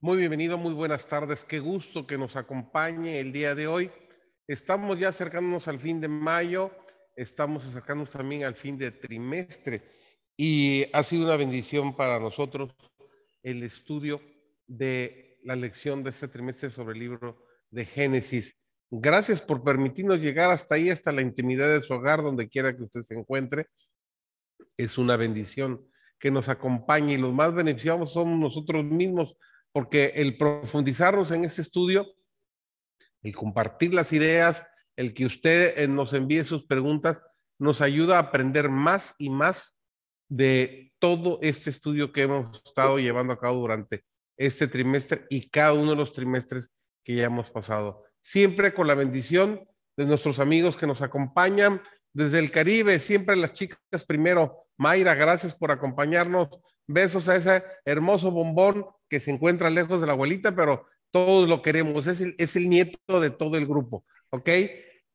Muy bienvenido, muy buenas tardes. Qué gusto que nos acompañe el día de hoy. Estamos ya acercándonos al fin de mayo, estamos acercándonos también al fin de trimestre y ha sido una bendición para nosotros el estudio de la lección de este trimestre sobre el libro de Génesis. Gracias por permitirnos llegar hasta ahí, hasta la intimidad de su hogar, donde quiera que usted se encuentre. Es una bendición que nos acompañe y los más beneficiados somos nosotros mismos, porque el profundizarnos en ese estudio, el compartir las ideas, el que usted eh, nos envíe sus preguntas, nos ayuda a aprender más y más de todo este estudio que hemos estado llevando a cabo durante este trimestre y cada uno de los trimestres que ya hemos pasado siempre con la bendición de nuestros amigos que nos acompañan desde el Caribe, siempre las chicas primero. Mayra, gracias por acompañarnos. Besos a ese hermoso bombón que se encuentra lejos de la abuelita, pero todos lo queremos. Es el, es el nieto de todo el grupo, ¿ok?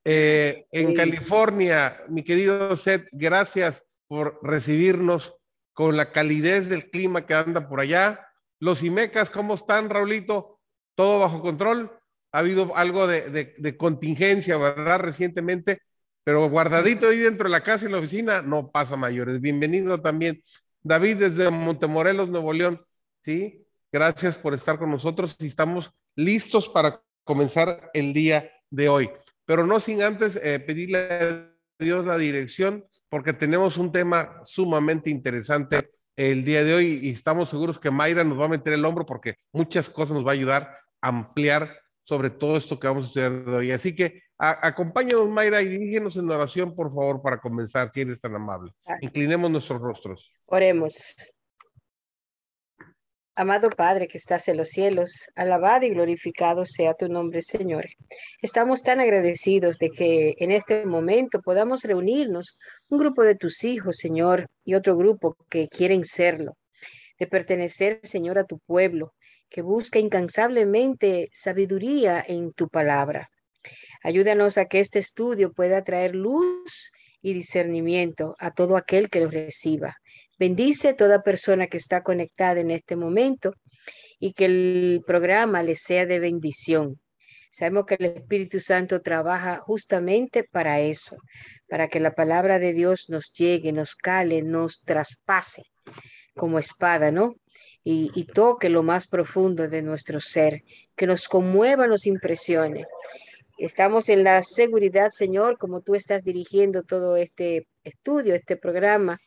Eh, en California, mi querido Seth, gracias por recibirnos con la calidez del clima que anda por allá. Los Imecas, ¿cómo están, Raulito? ¿Todo bajo control? ha habido algo de, contingencia, ¿verdad? Recientemente, pero guardadito ahí dentro de la casa y la oficina, no pasa mayores. Bienvenido también, David, desde Montemorelos, Nuevo León, ¿sí? Gracias por estar con nosotros y estamos listos para comenzar el día de hoy. Pero no sin antes eh, pedirle a Dios la dirección, porque tenemos un tema sumamente interesante el día de hoy y estamos seguros que Mayra nos va a meter el hombro porque muchas cosas nos va a ayudar a ampliar sobre todo esto que vamos a estudiar hoy. Así que acompáñanos, Mayra, y dirígenos en oración, por favor, para comenzar, si eres tan amable. Inclinemos nuestros rostros. Oremos. Amado Padre que estás en los cielos, alabado y glorificado sea tu nombre, Señor. Estamos tan agradecidos de que en este momento podamos reunirnos, un grupo de tus hijos, Señor, y otro grupo que quieren serlo, de pertenecer, Señor, a tu pueblo, que busca incansablemente sabiduría en tu palabra. Ayúdanos a que este estudio pueda traer luz y discernimiento a todo aquel que lo reciba. Bendice toda persona que está conectada en este momento y que el programa le sea de bendición. Sabemos que el Espíritu Santo trabaja justamente para eso, para que la palabra de Dios nos llegue, nos cale, nos traspase como espada, ¿no? y, toque lo más profundo de nuestro ser, que nos conmueva, nos impresione. Estamos en la seguridad, Señor, como tú estás dirigiendo todo este estudio, este programa,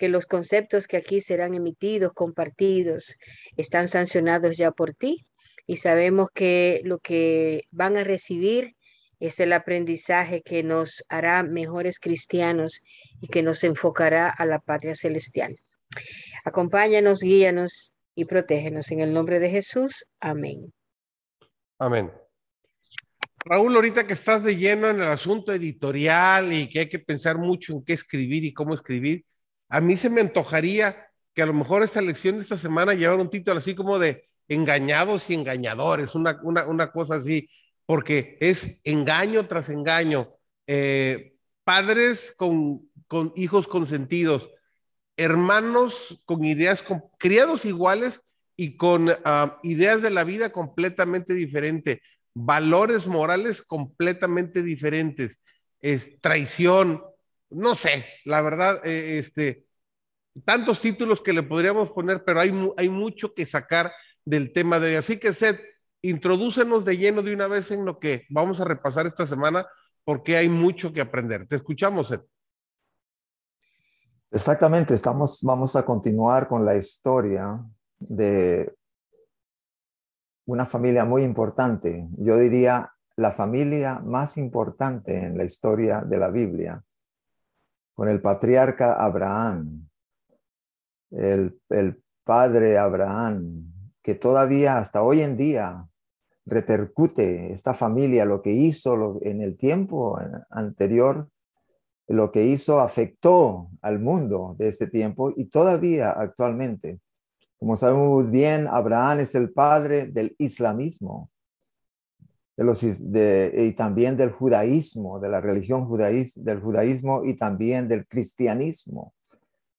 que los conceptos que aquí serán emitidos, compartidos, están sancionados ya por ti y sabemos que lo que van a recibir es el aprendizaje que nos hará mejores cristianos y que nos enfocará a la patria celestial. Acompáñanos, guíanos y protégenos en el nombre de Jesús. Amén. Amén. Raúl, ahorita que estás de lleno en el asunto editorial y que hay que pensar mucho en qué escribir y cómo escribir, a mí se me antojaría que a lo mejor esta lección de esta semana llevara un título así como de engañados y engañadores, una, una, cosa así, porque es engaño tras engaño, eh, padres con, con hijos consentidos, hermanos con ideas, con, criados iguales y con ah, ideas de la vida completamente diferentes, valores morales completamente diferentes, es, traición, no sé, la verdad, eh, este, tantos títulos que le podríamos poner, pero hay, hay mucho que sacar del tema de hoy. Así que, Seth, introdúcenos de lleno de una vez en lo que vamos a repasar esta semana, porque hay mucho que aprender. Te escuchamos, Seth. Exactamente, estamos, vamos a continuar con la historia de una familia muy importante, yo diría la familia más importante en la historia de la Biblia, con el patriarca Abraham, el, el padre Abraham, que todavía hasta hoy en día repercute esta familia, lo que hizo en el tiempo anterior lo que hizo afectó al mundo de este tiempo y todavía actualmente. Como sabemos bien, Abraham es el padre del islamismo y también del judaísmo, de la religión judaísmo, del judaísmo y también del cristianismo.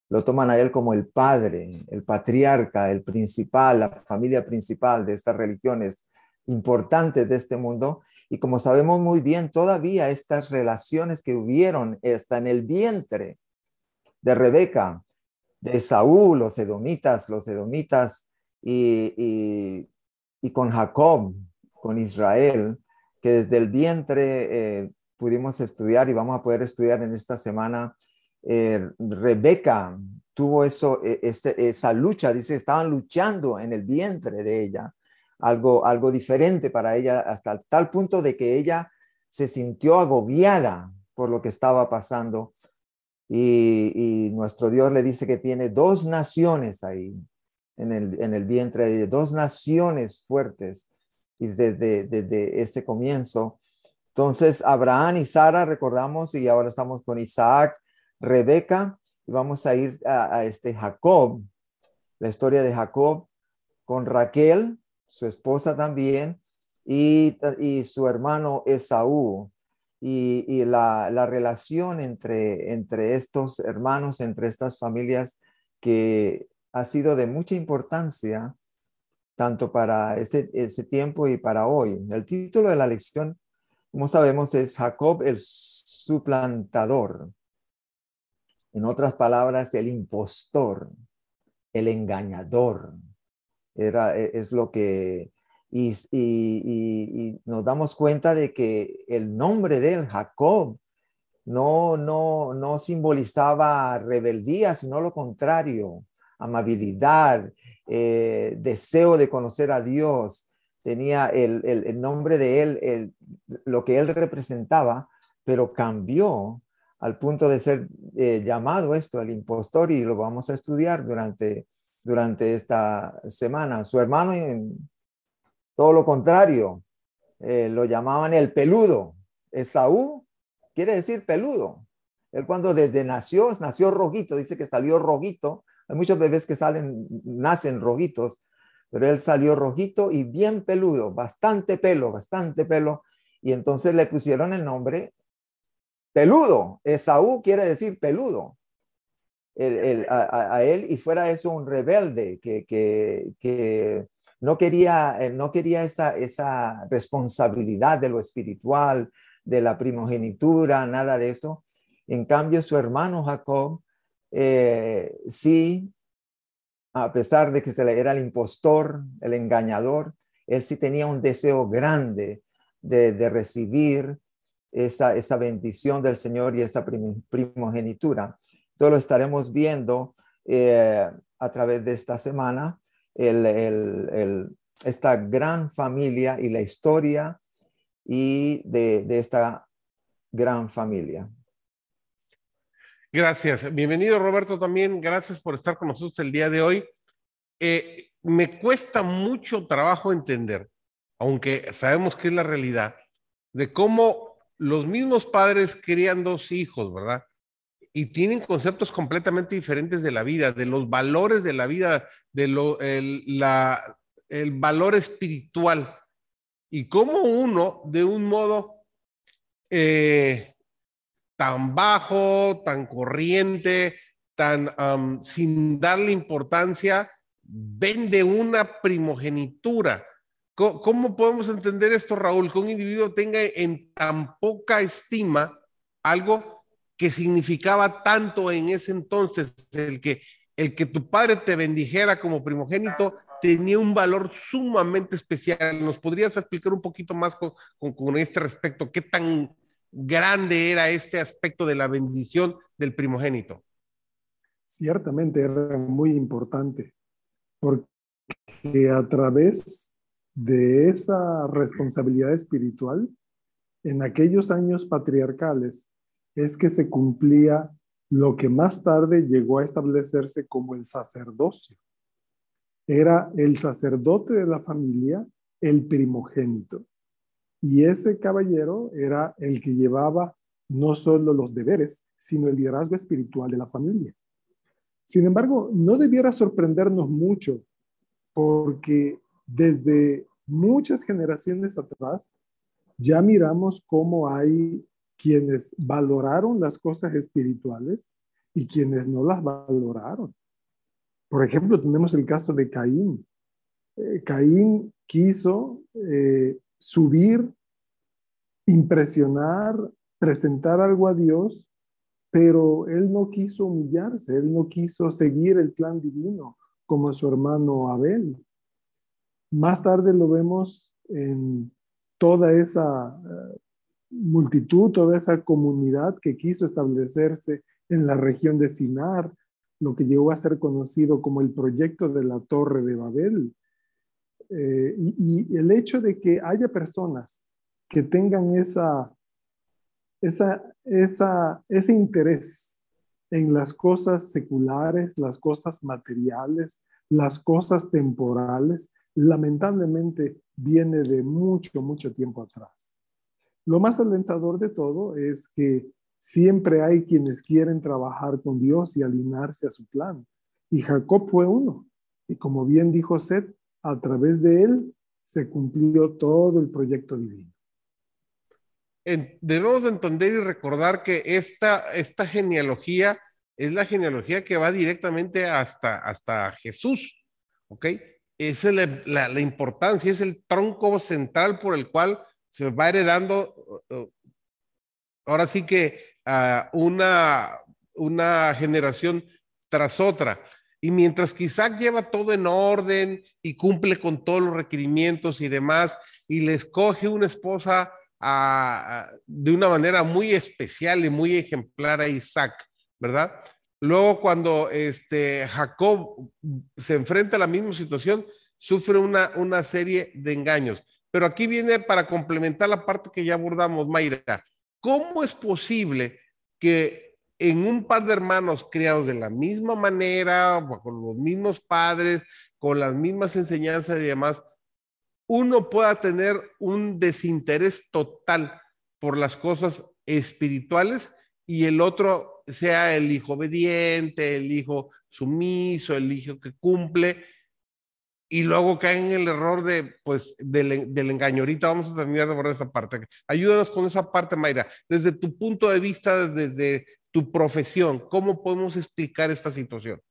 lo toman a él como el padre, el patriarca, el principal, la familia principal de estas religiones importantes de este mundo. Y como sabemos muy bien, todavía estas relaciones que hubieron están en el vientre de Rebeca, de Saúl, los edomitas, los edomitas, y, con Jacob, con Israel, que desde el vientre eh, pudimos estudiar y vamos a poder estudiar en esta semana eh, Rebeca tuvo eso, e, este, esa lucha, dice, estaban luchando en el vientre de ella, algo, algo diferente para ella, hasta tal punto de que ella se sintió agobiada por lo que estaba pasando. Y, nuestro Dios le dice que tiene dos naciones ahí, en el, en el vientre de dos naciones fuertes, y desde, desde ese comienzo. Entonces, Abraham y Sara, recordamos, y ahora estamos con Isaac, Rebeca y vamos a ir a, este Jacob, la historia de Jacob con Raquel, su esposa también, y, su hermano Esaú. Y, la, relación entre, entre estos hermanos, entre estas familias, que ha sido de mucha importancia, tanto para ese, ese tiempo y para hoy. El título de la lección, como sabemos, es Jacob el suplantador. En otras palabras, el impostor, el engañador, era, e, es lo que... Y, nos damos cuenta de que el nombre de él, Jacob, no, no, no simbolizaba rebeldía, sino lo contrario, amabilidad, eh, deseo de conocer a Dios. Tenía el, nombre de él, lo que él representaba, pero cambió al punto de ser eh, llamado esto el impostor y lo vamos a estudiar durante, durante esta semana. Su hermano, todo lo contrario, eh, lo llamaban el peludo. Esaú quiere decir peludo. Él cuando desde nació, nació rojito, dice que salió rojito. Hay muchos bebés que salen, nacen rojitos, pero él salió rojito y bien peludo, bastante pelo, bastante pelo. Y entonces le pusieron el nombre peludo. Esaú quiere decir peludo. a, él y fuera eso un rebelde que, que, no quería, eh, no quería esa, esa responsabilidad de lo espiritual, de la primogenitura, nada de eso. En cambio, su hermano Jacob, eh, sí, a pesar de que se le era el impostor, el engañador, él sí tenía un deseo grande de, recibir esa, esa bendición del Señor y esa primogenitura. Todo lo estaremos viendo eh, a través de esta semana, esta gran familia y la historia y de, esta gran familia. Gracias. Bienvenido Roberto también. Gracias por estar con nosotros el día de hoy. Eh, me cuesta mucho trabajo entender, aunque sabemos que es la realidad, de cómo los mismos padres crían dos hijos, ¿verdad? Y tienen conceptos completamente diferentes de la vida, de los valores de la vida, de lo, el, la, el valor espiritual. Y cómo uno, de un modo eh, tan bajo, tan corriente, tan sin darle importancia, vende una primogenitura ¿Cómo podemos entender esto, Raúl? Que un individuo tenga en tan poca estima algo que significaba tanto en ese entonces, el que, el que tu padre te bendijera como primogénito tenía un valor sumamente especial. ¿Nos podrías explicar un poquito más con, con este respecto? ¿Qué tan grande era este aspecto de la bendición del primogénito? Ciertamente era muy importante, porque a través de esa responsabilidad espiritual en aquellos años patriarcales es que se cumplía lo que más tarde llegó a establecerse como el sacerdocio. Era el sacerdote de la familia, el primogénito. Y ese caballero era el que llevaba no solo los deberes, sino el liderazgo espiritual de la familia. Sin embargo, no debiera sorprendernos mucho porque desde muchas generaciones atrás ya miramos cómo hay quienes valoraron las cosas espirituales y quienes no las valoraron. Por ejemplo, tenemos el caso de Caín. Eh, Caín quiso eh, subir, impresionar, presentar algo a Dios, pero él no quiso humillarse, él no quiso seguir el plan divino como su hermano Abel. Más tarde lo vemos en toda esa eh, multitud, toda esa comunidad que quiso establecerse en la región de Sinar, lo que llegó a ser conocido como el proyecto de la Torre de Babel. Eh, y, el hecho de que haya personas que tengan esa, esa, esa, ese interés en las cosas seculares, las cosas materiales, las cosas temporales, lamentablemente viene de mucho, mucho tiempo atrás. Lo más alentador de todo es que Siempre hay quienes quieren trabajar con Dios y alinearse a su plan. Y Jacob fue uno. Y como bien dijo Seth, a través de él se cumplió todo el proyecto divino. debemos entender y recordar que esta, esta genealogía es la genealogía que va directamente hasta, hasta Jesús. ¿Ok? Esa es la, la importancia, es el tronco central por el cual se va heredando. Uh, uh, ahora sí que una, una generación tras otra. Y mientras que Isaac lleva todo en orden y cumple con todos los requerimientos y demás, y le escoge una esposa de una manera muy especial y muy ejemplar a Isaac, ¿verdad? Luego cuando este, Jacob se enfrenta a la misma situación, sufre una, una serie de engaños. Pero aquí viene para complementar la parte que ya abordamos, Mayra. ¿Cómo es posible que en un par de hermanos criados de la misma manera, con los mismos padres, con las mismas enseñanzas y demás, uno pueda tener un desinterés total por las cosas espirituales y el otro sea el hijo obediente, el hijo sumiso, el hijo que cumple, y luego caen en el error de, pues, del, engaño. Ahorita vamos a terminar de abordar esa parte. Ayúdanos con esa parte, Mayra. Desde tu punto de vista, desde tu profesión, ¿cómo podemos explicar esta situación?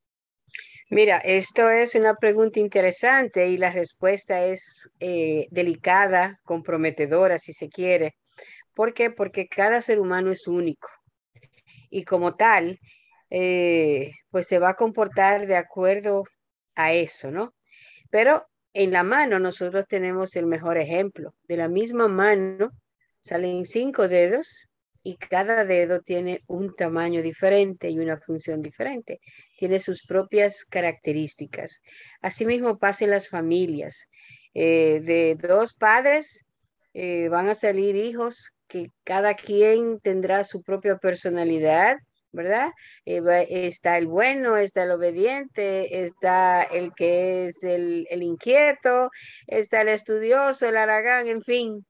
Mira, esto es una pregunta interesante y la respuesta es eh, delicada, comprometedora, si se quiere. ¿Por qué? Porque cada ser humano es único y como tal, eh, pues se va a comportar de acuerdo a eso, ¿no? Pero en la mano nosotros tenemos el mejor ejemplo. De la misma mano salen cinco dedos y cada dedo tiene un tamaño diferente y una función diferente. Tiene sus propias características. Asimismo pasa en las familias. Eh, de dos padres eh, van a salir hijos que cada quien tendrá su propia personalidad, ¿verdad? Eh, está el bueno, está el obediente, está el que es el, inquieto, está el estudioso, el aragán, en fin.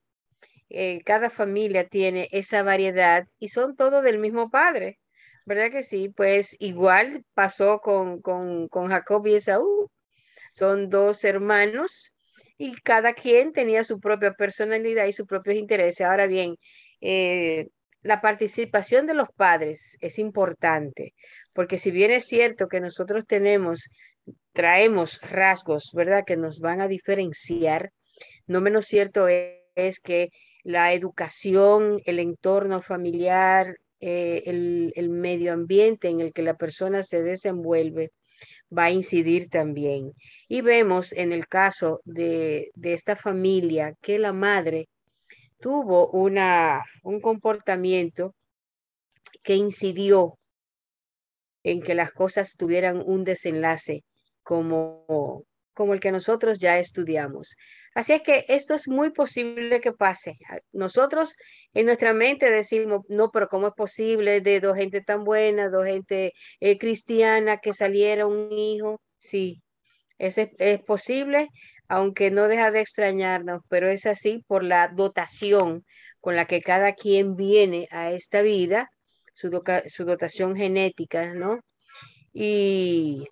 Eh, cada familia tiene esa variedad y son todos del mismo padre, ¿verdad que sí? Pues igual pasó con, con, con Jacob y Esaú. Son dos hermanos y cada quien tenía su propia personalidad y sus propios intereses. Ahora bien, eh, la participación de los padres es importante, porque si bien es cierto que nosotros tenemos, traemos rasgos, ¿verdad?, que nos van a diferenciar, no menos cierto es, que la educación, el entorno familiar, eh, el, medio ambiente en el que la persona se desenvuelve, va a incidir también. Y vemos en el caso de, de esta familia que la madre tuvo una, un comportamiento que incidió en que las cosas tuvieran un desenlace como, como el que nosotros ya estudiamos. Así es que esto es muy posible que pase. Nosotros en nuestra mente decimos, no, pero ¿cómo es posible de dos gente tan buena, dos gente eh, cristiana que saliera un hijo? Sí, es, es posible, aunque no deja de extrañarnos, pero es así por la dotación con la que cada quien viene a esta vida, su, dotación genética, ¿no? Y,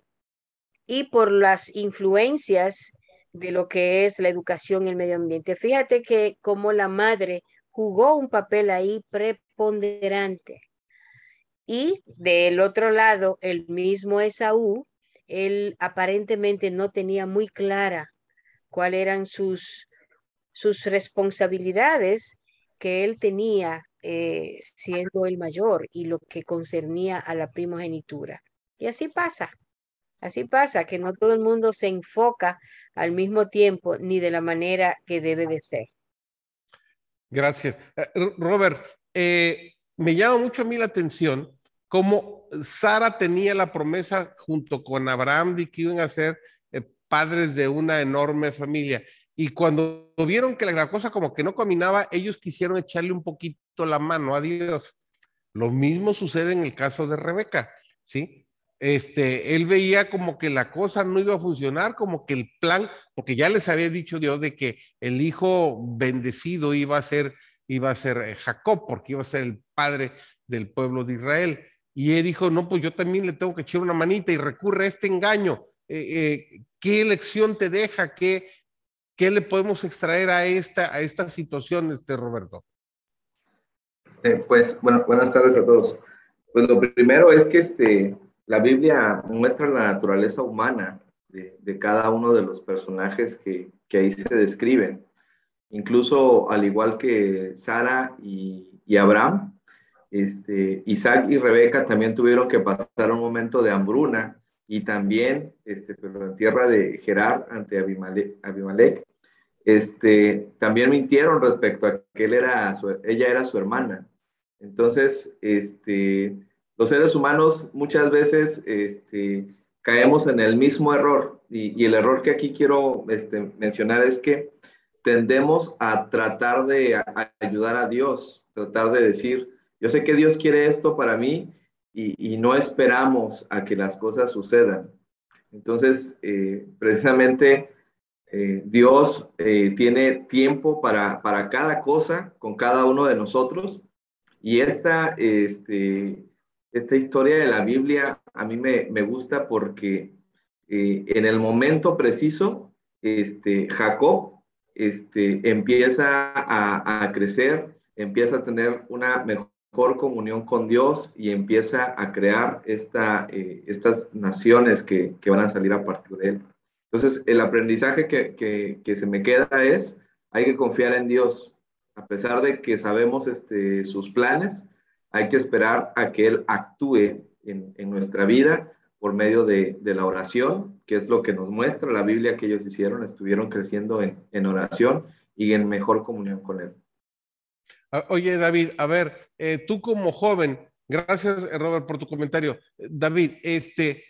y por las influencias de lo que es la educación y el medio ambiente. Fíjate que como la madre jugó un papel ahí preponderante. Y del otro lado, el mismo Esaú, él aparentemente no tenía muy clara cuáles eran sus, sus responsabilidades que él tenía eh, siendo el mayor y lo que concernía a la primogenitura. Y así pasa, así pasa, que no todo el mundo se enfoca al mismo tiempo ni de la manera que debe de ser. Gracias. Eh, Robert, eh, me llama mucho a mí la atención cómo Sara tenía la promesa junto con Abraham de que iban a ser padres de una enorme familia. Y cuando vieron que la cosa como que no caminaba, ellos quisieron echarle un poquito la mano a Dios. Lo mismo sucede en el caso de Rebeca, ¿sí? Este, él veía como que la cosa no iba a funcionar, como que el plan, porque ya les había dicho Dios de que el hijo bendecido iba a ser, iba a ser eh, Jacob, porque iba a ser el padre del pueblo de Israel. Y él dijo, no, pues yo también le tengo que echar una manita y recurre a este engaño. Eh, eh, ¿Qué lección te deja? ¿Qué, ¿Qué le podemos extraer a esta, a situación, este, Roberto? Este, pues, bueno, buenas tardes a todos. Pues lo primero es que este, la Biblia muestra la naturaleza humana de, cada uno de los personajes que, que, ahí se describen. Incluso al igual que Sara y, y Abraham, este, Isaac y Rebeca también tuvieron que pasar un momento de hambruna y también, este, pero en tierra de Gerar ante Abimelech, este, también mintieron respecto a que él era ella era su hermana. Entonces, este, los seres humanos muchas veces este, caemos en el mismo error y, el error que aquí quiero este, mencionar es que tendemos a tratar de ayudar a Dios, tratar de decir, yo sé que Dios quiere esto para mí y, no esperamos a que las cosas sucedan. Entonces, eh, precisamente eh, Dios eh, tiene tiempo para, para, cada cosa con cada uno de nosotros y esta, este, esta historia de la Biblia a mí me, me gusta porque en el momento preciso, este, Jacob este, empieza a, a crecer, empieza a tener una mejor comunión con Dios y empieza a crear esta, eh, estas naciones que, que, van a salir a partir de él. Entonces, el aprendizaje que, que, que, se me queda es, hay que confiar en Dios. A pesar de que sabemos este, sus planes, hay que esperar a que Él actúe en, en nuestra vida por medio de, de, la oración, que es lo que nos muestra la Biblia que ellos hicieron, estuvieron creciendo en, en oración y en mejor comunión con Él. Ah, oye, David, a ver, eh, tú como joven, gracias, eh, Robert, por tu comentario. David, este,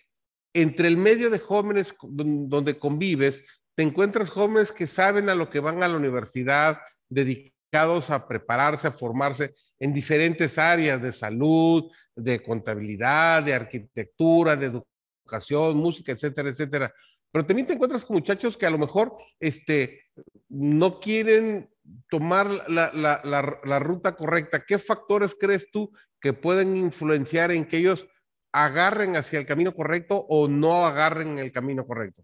entre el medio de jóvenes donde convives, te encuentras jóvenes que saben a lo que van a la universidad, dedicados a prepararse, a formarse en diferentes áreas de salud, de contabilidad, de arquitectura, de educación, música, etcétera, etcétera. Pero también te encuentras con muchachos que a lo mejor este, no quieren tomar la, ruta correcta, ¿qué factores crees tú que pueden influenciar en que ellos agarren hacia el camino correcto o no agarren el camino correcto?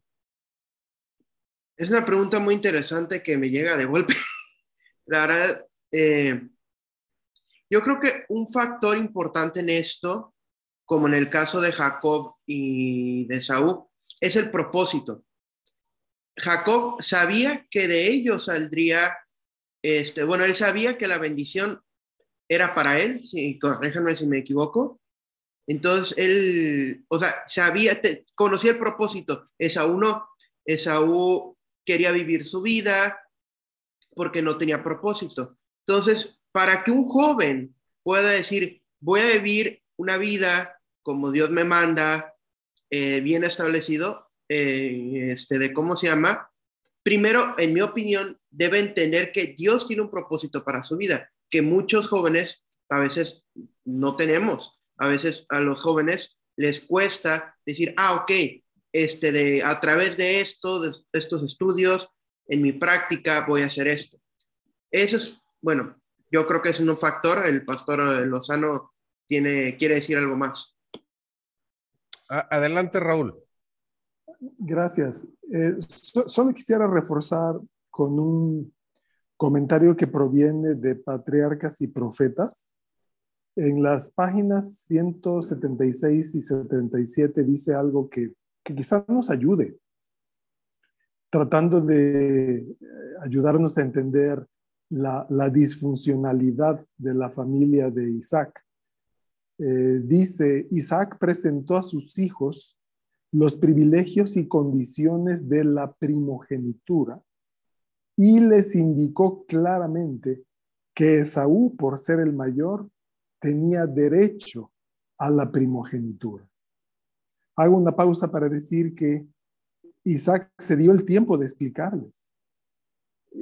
Es una pregunta muy interesante que me llega de golpe. La verdad, eh, yo creo que un factor importante en esto, como en el caso de Jacob y de Saúl, es el propósito. Jacob sabía que de ellos saldría este, bueno, él sabía que la bendición era para él, si, corréjame si me equivoco. Entonces él, o sea, sabía, conocía el propósito. Esaú no, Esaú quería vivir su vida porque no tenía propósito. Entonces, para que un joven pueda decir, voy a vivir una vida como Dios me manda, eh, bien establecido, eh, este, de cómo se llama, primero, en mi opinión, debe entender que Dios tiene un propósito para su vida, que muchos jóvenes a veces no tenemos. A veces a los jóvenes les cuesta decir, ah, ok, este de, a través de esto, de estos estudios, en mi práctica voy a hacer esto. Eso es, bueno, yo creo que es un factor. El pastor Lozano tiene, quiere decir algo más. Adelante, Raúl. Gracias. Eh, solo quisiera reforzar con un comentario que proviene de Patriarcas y Profetas, En las páginas 176 y 77 dice algo que, que quizás nos ayude, tratando de eh, ayudarnos a entender la, disfuncionalidad de la familia de Isaac. Eh, dice, Isaac presentó a sus hijos los privilegios y condiciones de la primogenitura y les indicó claramente que Esaú, por ser el mayor, tenía derecho a la primogenitura. Hago una pausa para decir que Isaac se dio el tiempo de explicarles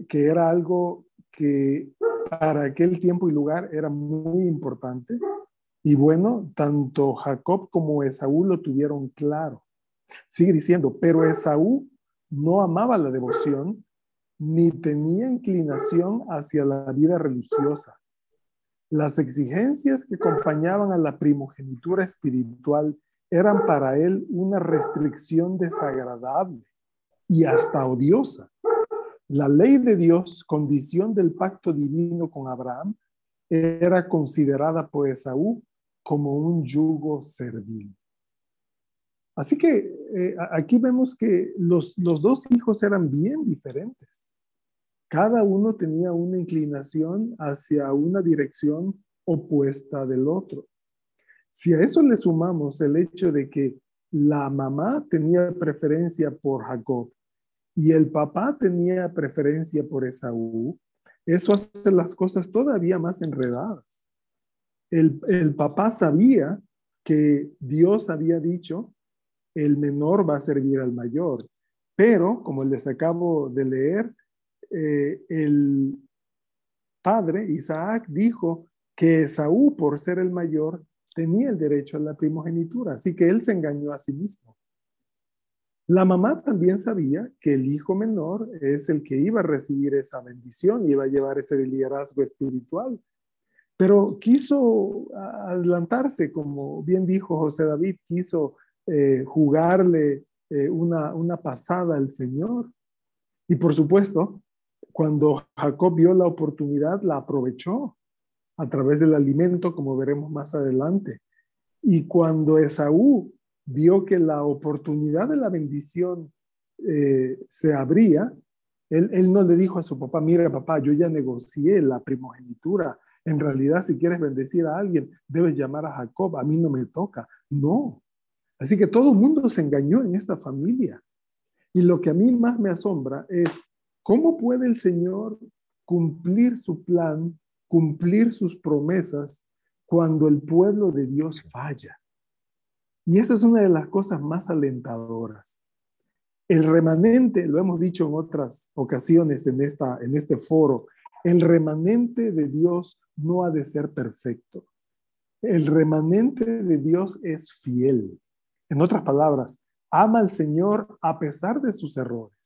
que era algo que para aquel tiempo y lugar era muy importante. Y bueno, tanto Jacob como Esaú lo tuvieron claro. Sigue diciendo, pero Esaú no amaba la devoción ni tenía inclinación hacia la vida religiosa. Las exigencias que acompañaban a la primogenitura espiritual eran para él una restricción desagradable y hasta odiosa. La ley de Dios, condición del pacto divino con Abraham, era considerada por Esaú como un yugo servil. Así que eh, aquí vemos que los, los dos hijos eran bien diferentes. Cada uno tenía una inclinación hacia una dirección opuesta del otro. Si a eso le sumamos el hecho de que la mamá tenía preferencia por Jacob y el papá tenía preferencia por Esaú, eso hace las cosas todavía más enredadas. El, el papá sabía que Dios había dicho, el menor va a servir al mayor, pero como les acabo de leer, eh, el padre Isaac dijo que Esaú, por ser el mayor, tenía el derecho a la primogenitura, así que él se engañó a sí mismo. La mamá también sabía que el hijo menor es el que iba a recibir esa bendición, iba a llevar ese liderazgo espiritual, pero quiso adelantarse, como bien dijo José David, quiso eh, jugarle eh, una, una pasada al Señor. Y por supuesto, cuando Jacob vio la oportunidad, la aprovechó a través del alimento, como veremos más adelante. Y cuando Esaú vio que la oportunidad de la bendición eh, se abría, él, él, no le dijo a su papá, mira papá, yo ya negocié la primogenitura. En realidad, si quieres bendecir a alguien, debes llamar a Jacob, a mí no me toca. No. Así que todo el mundo se engañó en esta familia. Y lo que a mí más me asombra es ¿Cómo puede el Señor cumplir su plan, cumplir sus promesas cuando el pueblo de Dios falla? Y esa es una de las cosas más alentadoras. El remanente, lo hemos dicho en otras ocasiones en, esta, en este foro, el remanente de Dios no ha de ser perfecto. El remanente de Dios es fiel. En otras palabras, ama al Señor a pesar de sus errores.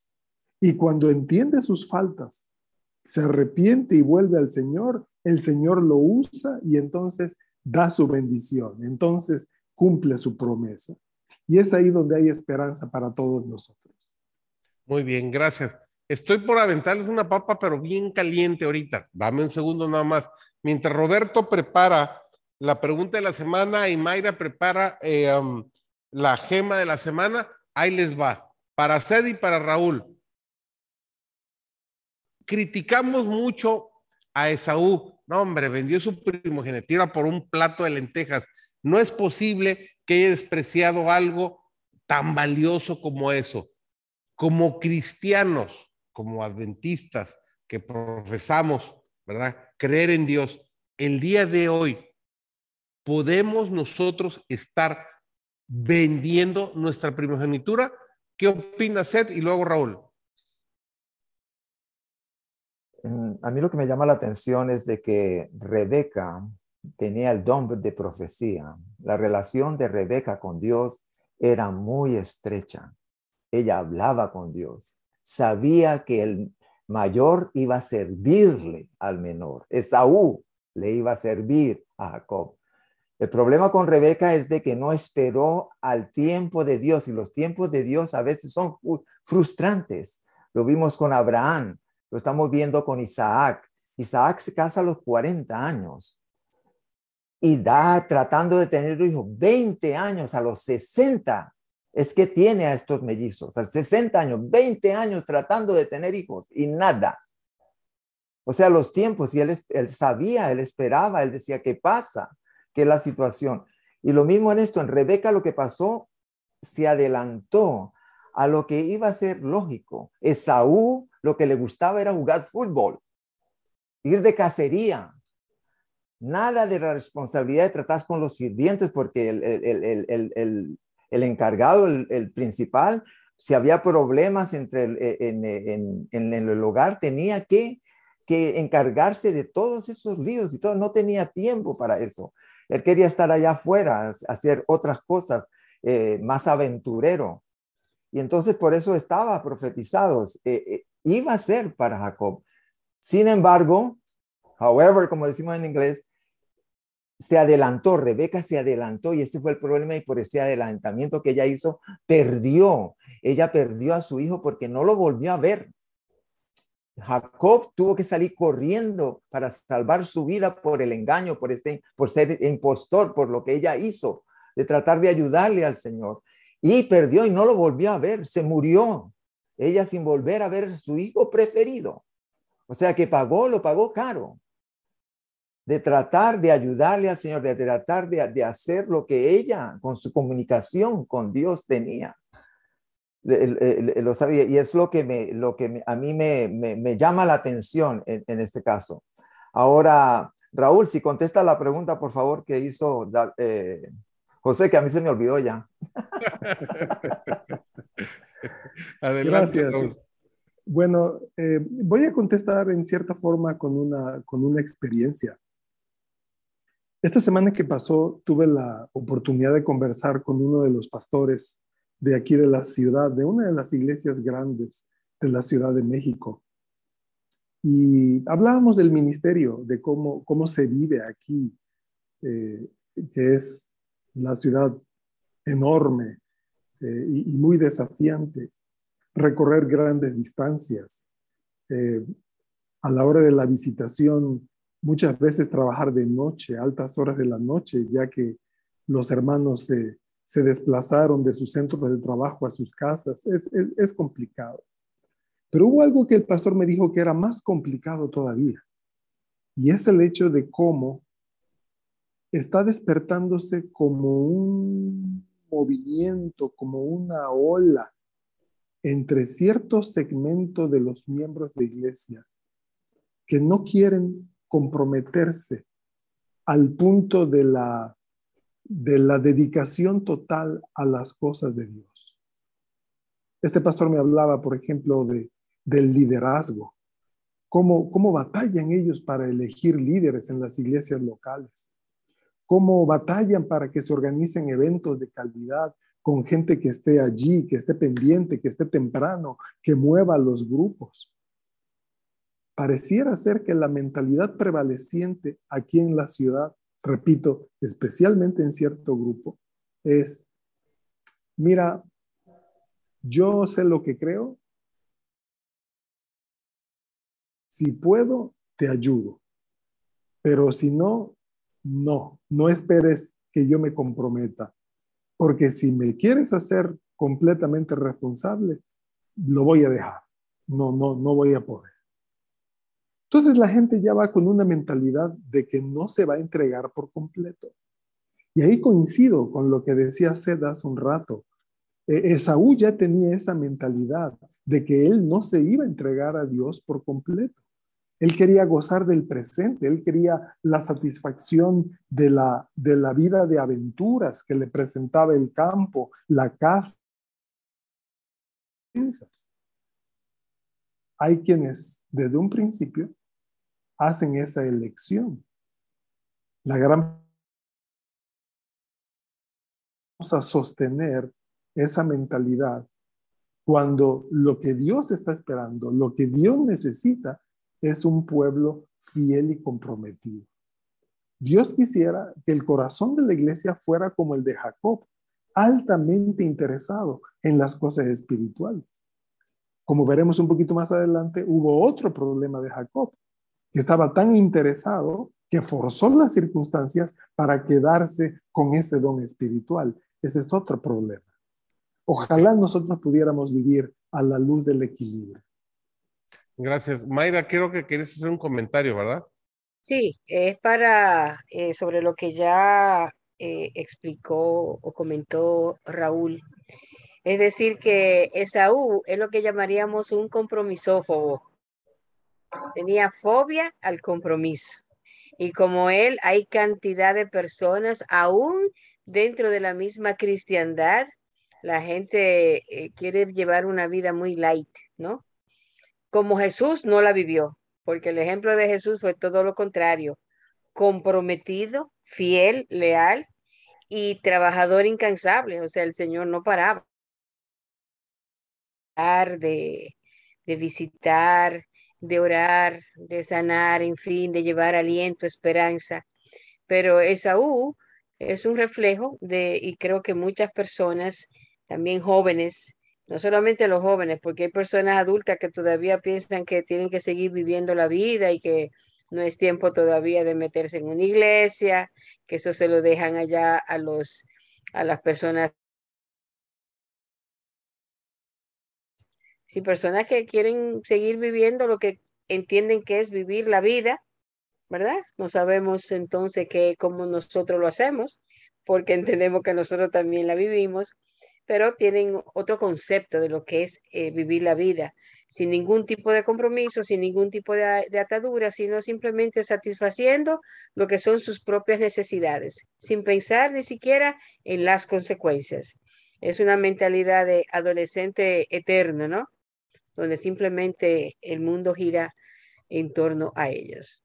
Y cuando entiende sus faltas, se arrepiente y vuelve al Señor, el Señor lo usa y entonces da su bendición, entonces cumple su promesa. Y es ahí donde hay esperanza para todos nosotros. Muy bien, gracias. Estoy por aventarles una papa, pero bien caliente ahorita. Dame un segundo nada más. Mientras Roberto prepara la pregunta de la semana y Mayra prepara eh, um, la gema de la semana, ahí les va. Para Sed y para Raúl criticamos mucho a Esaú. No, hombre, vendió su primogenitura por un plato de lentejas. No es posible que haya despreciado algo tan valioso como eso. Como cristianos, como adventistas que profesamos, ¿verdad? Creer en Dios. El día de hoy, ¿podemos nosotros estar vendiendo nuestra primogenitura? ¿Qué opina Seth? Y luego Raúl. Mm, a mí lo que me llama la atención es de que Rebeca tenía el don de profecía. La relación de Rebeca con Dios era muy estrecha. Ella hablaba con Dios. Sabía que el mayor iba a servirle al menor. Esaú le iba a servir a Jacob. El problema con Rebeca es de que no esperó al tiempo de Dios y los tiempos de Dios a veces son frustrantes. Lo vimos con Abraham. Lo estamos viendo con Isaac. Isaac se casa a los 40 años. Y da tratando de tener hijos 20 años a los 60 es que tiene a estos mellizos, a 60 años, 20 años tratando de tener hijos y nada. O sea, los tiempos, y él, él sabía, él esperaba, él decía, ¿qué pasa? ¿Qué es la situación? Y lo mismo en esto, en Rebeca lo que pasó, se adelantó a lo que iba a ser lógico. Esaú lo que le gustaba era jugar fútbol, ir de cacería. Nada de la responsabilidad de tratar con los sirvientes porque el, el, el encargado, el, principal, si había problemas entre en, en, en, el hogar, tenía que, que encargarse de todos esos líos y todo. No tenía tiempo para eso. Él quería estar allá afuera, hacer otras cosas, eh, más aventurero. Y entonces por eso estaba profetizado. Eh, eh, iba a ser para Jacob. Sin embargo, however, como decimos en inglés, se adelantó, Rebeca se adelantó y este fue el problema y por ese adelantamiento que ella hizo, perdió. Ella perdió a su hijo porque no lo volvió a ver. Jacob tuvo que salir corriendo para salvar su vida por el engaño, por, este, por ser impostor, por lo que ella hizo, de tratar de ayudarle al Señor. Y perdió y no lo volvió a ver, se murió. Ella sin volver a ver a su hijo preferido. O sea que pagó, lo pagó caro de tratar de ayudarle al Señor, de tratar de, hacer lo que ella con su comunicación con Dios tenía. lo sabía y es lo que, me, lo que a mí me, llama la atención en, este caso. Ahora, Raúl, si contesta la pregunta, por favor, que hizo eh, José, que a mí se me olvidó ya. Adelante, Gracias. Bueno, eh, voy a contestar en cierta forma con una, con una experiencia. Esta semana que pasó tuve la oportunidad de conversar con uno de los pastores de aquí de la ciudad, de una de las iglesias grandes de la Ciudad de México. Y hablábamos del ministerio, de cómo, cómo se vive aquí, eh, que es la ciudad enorme eh, y, muy desafiante, recorrer grandes distancias. Eh, a la hora de la visitación, muchas veces trabajar de noche, altas horas de la noche, ya que los hermanos se, desplazaron de sus centros de trabajo a sus casas. Es, es complicado. Pero hubo algo que el pastor me dijo que era más complicado todavía. Y es el hecho de cómo está despertándose como un movimiento, como una ola entre ciertos segmentos de los miembros de iglesia que no quieren comprometerse al punto de la, de la dedicación total a las cosas de Dios. Este pastor me hablaba, por ejemplo, de, del liderazgo, cómo, cómo batallan ellos para elegir líderes en las iglesias locales, cómo batallan para que se organicen eventos de calidad con gente que esté allí, que esté pendiente, que esté temprano, que mueva los grupos pareciera ser que la mentalidad prevaleciente aquí en la ciudad, repito, especialmente en cierto grupo, es, mira, yo sé lo que creo, si puedo, te ayudo, pero si no, no, no esperes que yo me comprometa, porque si me quieres hacer completamente responsable, lo voy a dejar, no, no, no voy a poder. Entonces la gente ya va con una mentalidad de que no se va a entregar por completo. Y ahí coincido con lo que decía Sed hace un rato. E, Esaú ya tenía esa mentalidad de que él no se iba a entregar a Dios por completo. Él quería gozar del presente, él quería la satisfacción de la, de la vida de aventuras que le presentaba el campo, la casa. Hay quienes desde un principio hacen esa elección. La gran vamos a sostener esa mentalidad cuando lo que Dios está esperando, lo que Dios necesita es un pueblo fiel y comprometido. Dios quisiera que el corazón de la iglesia fuera como el de Jacob, altamente interesado en las cosas espirituales. Como veremos un poquito más adelante, hubo otro problema de Jacob, que estaba tan interesado que forzó las circunstancias para quedarse con ese don espiritual. Ese es otro problema. Ojalá nosotros pudiéramos vivir a la luz del equilibrio. Gracias. Mayra, creo que quieres hacer un comentario, ¿verdad? Sí, es para eh, sobre lo que ya eh, explicó o comentó Raúl. Es decir, que Esaú es lo que llamaríamos un compromisófobo. Tenía fobia al compromiso. Y como él, hay cantidad de personas, aún dentro de la misma cristiandad, la gente eh, quiere llevar una vida muy light, ¿no? Como Jesús no la vivió, porque el ejemplo de Jesús fue todo lo contrario, comprometido, fiel, leal y trabajador incansable, o sea, el Señor no paraba de, visitar, de orar, de sanar, en fin, de llevar aliento, esperanza. Pero Esaú es un reflejo de, y creo que muchas personas, también jóvenes, no solamente los jóvenes, porque hay personas adultas que todavía piensan que tienen que seguir viviendo la vida y que no es tiempo todavía de meterse en una iglesia, que eso se lo dejan allá a los a las personas si personas que quieren seguir viviendo lo que entienden que es vivir la vida, ¿verdad? No sabemos entonces qué, cómo nosotros lo hacemos, porque entendemos que nosotros también la vivimos, pero tienen otro concepto de lo que es eh, vivir la vida, sin ningún tipo de compromiso, sin ningún tipo de, de atadura, sino simplemente satisfaciendo lo que son sus propias necesidades, sin pensar ni siquiera en las consecuencias. Es una mentalidad de adolescente eterno, ¿no? Donde simplemente el mundo gira en torno a ellos.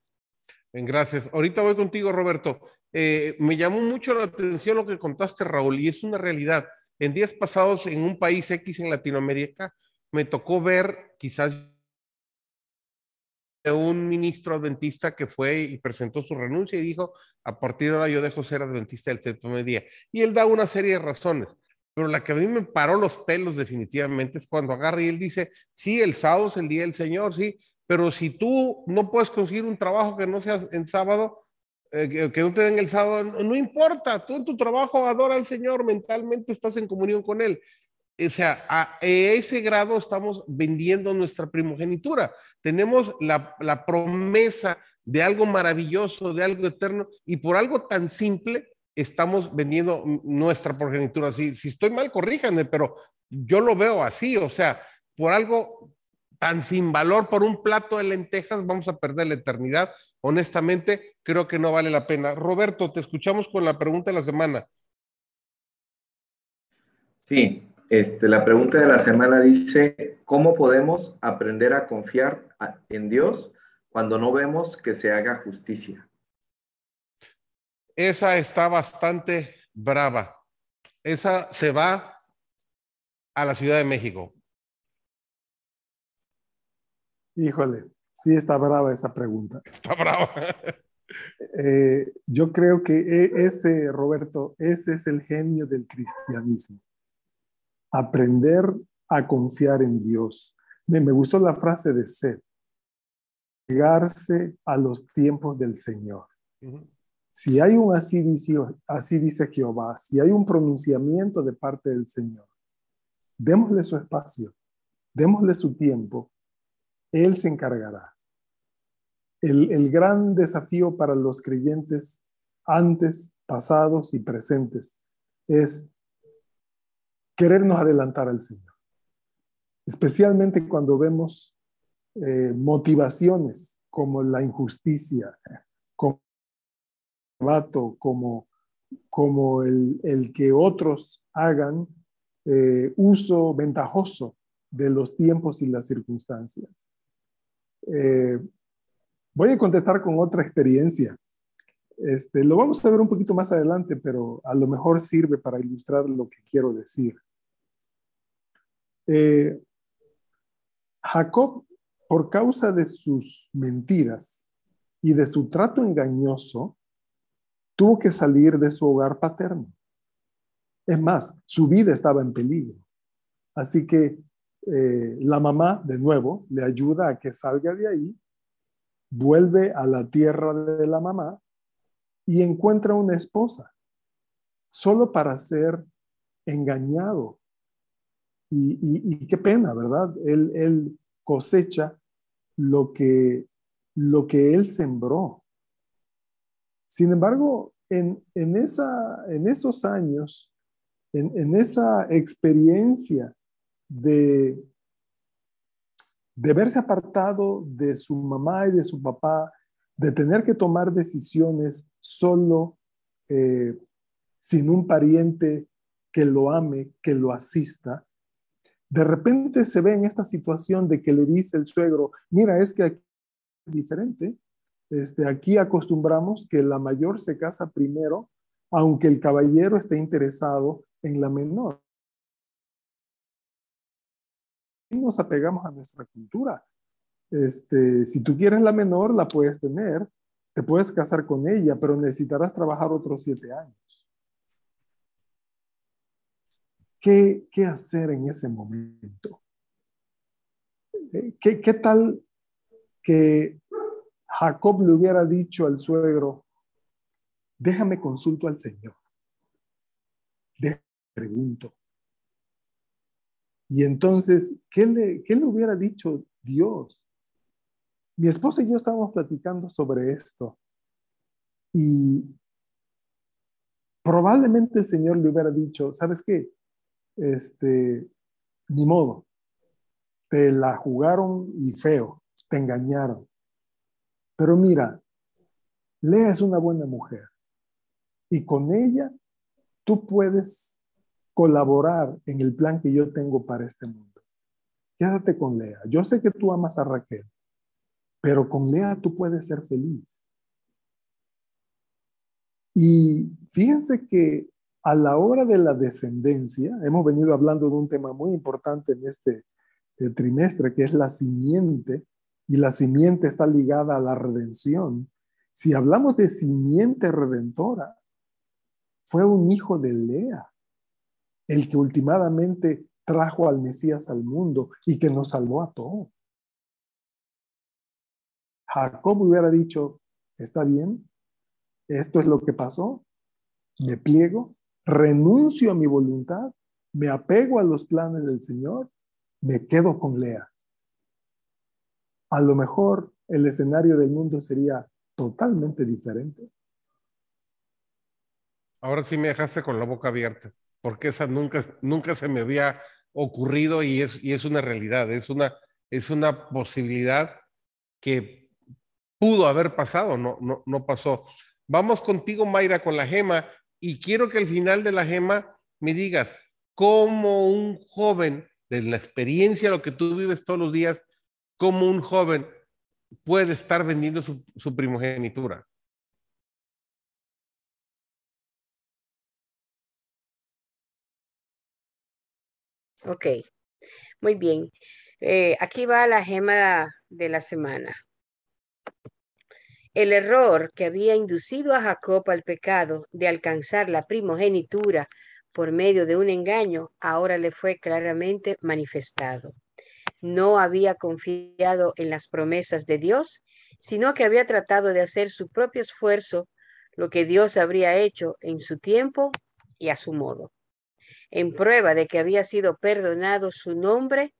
Bien, gracias. Ahorita voy contigo, Roberto. Eh, me llamó mucho la atención lo que contaste, Raúl, y es una realidad. En días pasados, en un país X en Latinoamérica, me tocó ver quizás un ministro adventista que fue y presentó su renuncia y dijo, a partir de ahora yo dejo ser adventista del séptimo día. Y él da una serie de razones pero la que a mí me paró los pelos definitivamente es cuando agarra y él dice, sí, el sábado es el día del Señor, sí, pero si tú no puedes conseguir un trabajo que no sea en sábado, eh, que, no te den el sábado, no, importa, tú en tu trabajo adora al Señor, mentalmente estás en comunión con Él. O sea, a ese grado estamos vendiendo nuestra primogenitura. Tenemos la, la promesa de algo maravilloso, de algo eterno, y por algo tan simple, estamos vendiendo nuestra progenitura. Si, si estoy mal, corríjanme, pero yo lo veo así, o sea, por algo tan sin valor, por un plato de lentejas, vamos a perder la eternidad. Honestamente, creo que no vale la pena. Roberto, te escuchamos con la pregunta de la semana. Sí, este, la pregunta de la semana dice, ¿cómo podemos aprender a confiar en Dios cuando no vemos que se haga justicia? Esa está bastante brava. Esa se va a la Ciudad de México. Híjole, sí está brava esa pregunta. Está brava. Eh, yo creo que e, ese, Roberto, ese es el genio del cristianismo. Aprender a confiar en Dios. Me, gustó la frase de Seth. Llegarse a los tiempos del Señor. Si hay un así dice, Jehová, si hay un pronunciamiento de parte del Señor, démosle su espacio, démosle su tiempo, Él se encargará. El, el gran desafío para los creyentes antes, pasados y presentes es querernos adelantar al Señor, especialmente cuando vemos eh, motivaciones como la injusticia, como, como el, el que otros hagan eh, uso ventajoso de los tiempos y las circunstancias. Eh, voy a contestar con otra experiencia. Este, lo vamos a ver un poquito más adelante, pero a lo mejor sirve para ilustrar lo que quiero decir. Eh, Jacob, por causa de sus mentiras y de su trato engañoso, tuvo que salir de su hogar paterno. Es más, su vida estaba en peligro. Así que eh, la mamá, de nuevo, le ayuda a que salga de ahí vuelve a la tierra de la mamá y encuentra una esposa, solo para ser engañado. Y, qué pena, ¿verdad? Él, él cosecha lo que, lo que él sembró. Sin embargo, en, en, esa, en esos años, en, esa experiencia de, de verse apartado de su mamá y de su papá, de tener que tomar decisiones solo, eh, sin un pariente que lo ame, que lo asista, de repente se ve en esta situación de que le dice el suegro, mira, es que aquí es diferente, este, aquí acostumbramos que la mayor se casa primero, aunque el caballero esté interesado en la menor. Nos apegamos a nuestra cultura. Este, si tú quieres la menor, la puedes tener, te puedes casar con ella, pero necesitarás trabajar otros siete años. ¿Qué, qué hacer en ese momento? ¿Qué, ¿Qué tal que Jacob le hubiera dicho al suegro, déjame consulto al Señor? Déjame pregunto. Y entonces, ¿qué le, ¿qué le hubiera dicho Dios? Mi esposa y yo estábamos platicando sobre esto y probablemente el Señor le hubiera dicho, ¿sabes qué? Este, ni modo, te la jugaron y feo, te engañaron. Pero mira, Lea es una buena mujer y con ella tú puedes colaborar en el plan que yo tengo para este mundo. Quédate con Lea. Yo sé que tú amas a Raquel, pero con Lea tú puedes ser feliz. Y fíjense que a la hora de la descendencia, hemos venido hablando de un tema muy importante en este eh, trimestre, que es la simiente, y la simiente está ligada a la redención. Si hablamos de simiente redentora, fue un hijo de Lea, el que últimamente trajo al Mesías al mundo y que nos salvó a todos. Jacob hubiera dicho, está bien, esto es lo que pasó, me pliego, renuncio a mi voluntad, me apego a los planes del Señor, me quedo con Lea. A lo mejor el escenario del mundo sería totalmente diferente. Ahora sí me dejaste con la boca abierta, porque esa nunca, nunca se me había ocurrido y es, y es una realidad, es una, es una posibilidad que pudo haber pasado, no, no, no pasó. Vamos contigo, Mayra, con la gema, y quiero que al final de la gema me digas cómo un joven, de la experiencia, lo que tú vives todos los días, cómo un joven puede estar vendiendo su, primogenitura. Ok, muy bien. Eh, aquí va la gema de la semana. El error que había inducido a Jacob al pecado de alcanzar la primogenitura por medio de un engaño ahora le fue claramente manifestado. No había confiado en las promesas de Dios, sino que había tratado de hacer su propio esfuerzo lo que Dios habría hecho en su tiempo y a su modo. En prueba de que había sido perdonado su nombre,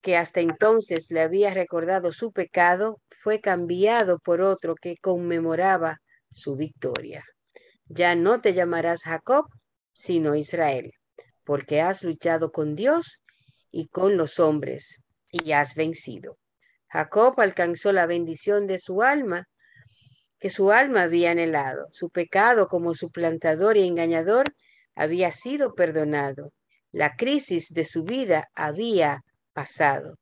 que hasta entonces le había recordado su pecado, fue cambiado por otro que conmemoraba su victoria. Ya no te llamarás Jacob, sino Israel, porque has luchado con Dios y con los hombres y has vencido. Jacob alcanzó la bendición de su alma, que su alma había anhelado. Su pecado como suplantador y engañador había sido perdonado. La crisis de su vida había pasado.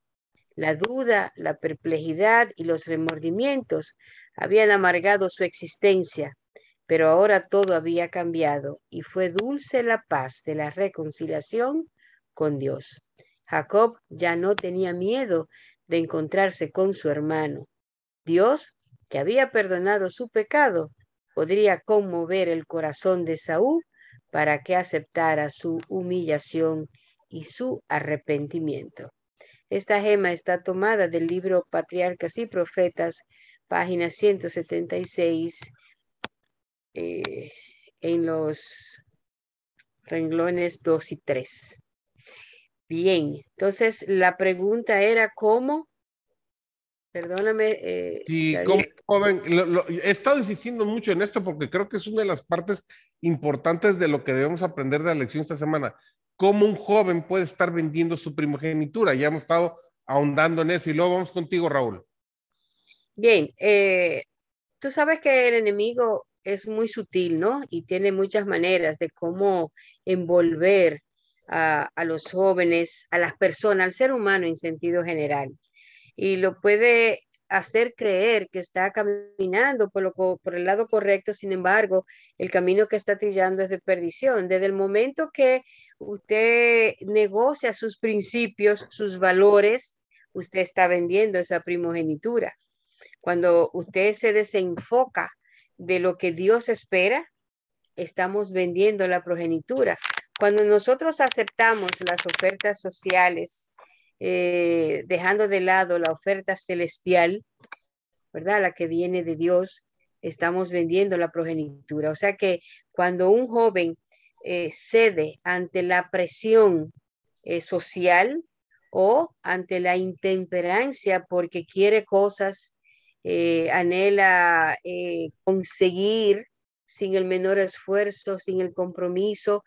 La duda, la perplejidad y los remordimientos habían amargado su existencia, pero ahora todo había cambiado y fue dulce la paz de la reconciliación con Dios. Jacob ya no tenía miedo de encontrarse con su hermano. Dios, que había perdonado su pecado, podría conmover el corazón de Saúl para que aceptara su humillación y su arrepentimiento. Esta gema está tomada del libro Patriarcas y Profetas, página 176, eh, en los renglones 2 y 3. Bien, entonces la pregunta era cómo, perdóname. Eh, sí, como joven, he estado insistiendo mucho en esto porque creo que es una de las partes importantes de lo que debemos aprender de la lección esta semana cómo un joven puede estar vendiendo su primogenitura. Ya hemos estado ahondando en eso y luego vamos contigo, Raúl. Bien, eh, tú sabes que el enemigo es muy sutil, ¿no? Y tiene muchas maneras de cómo envolver a, los jóvenes, a las personas, al ser humano en sentido general. Y lo puede hacer creer que está caminando por el lado correcto, sin embargo, el camino que está trillando es de perdición. Desde el momento que usted negocia sus principios, sus valores, usted está vendiendo esa primogenitura. Cuando usted se desenfoca de lo que Dios espera, estamos vendiendo la progenitura. Cuando nosotros aceptamos las ofertas sociales, eh, dejando de lado la oferta celestial, ¿verdad? La que viene de Dios, estamos vendiendo la progenitura. O sea que cuando un joven eh, cede ante la presión eh, social o ante la intemperancia porque quiere cosas, anhela conseguir sin el menor esfuerzo, sin el compromiso,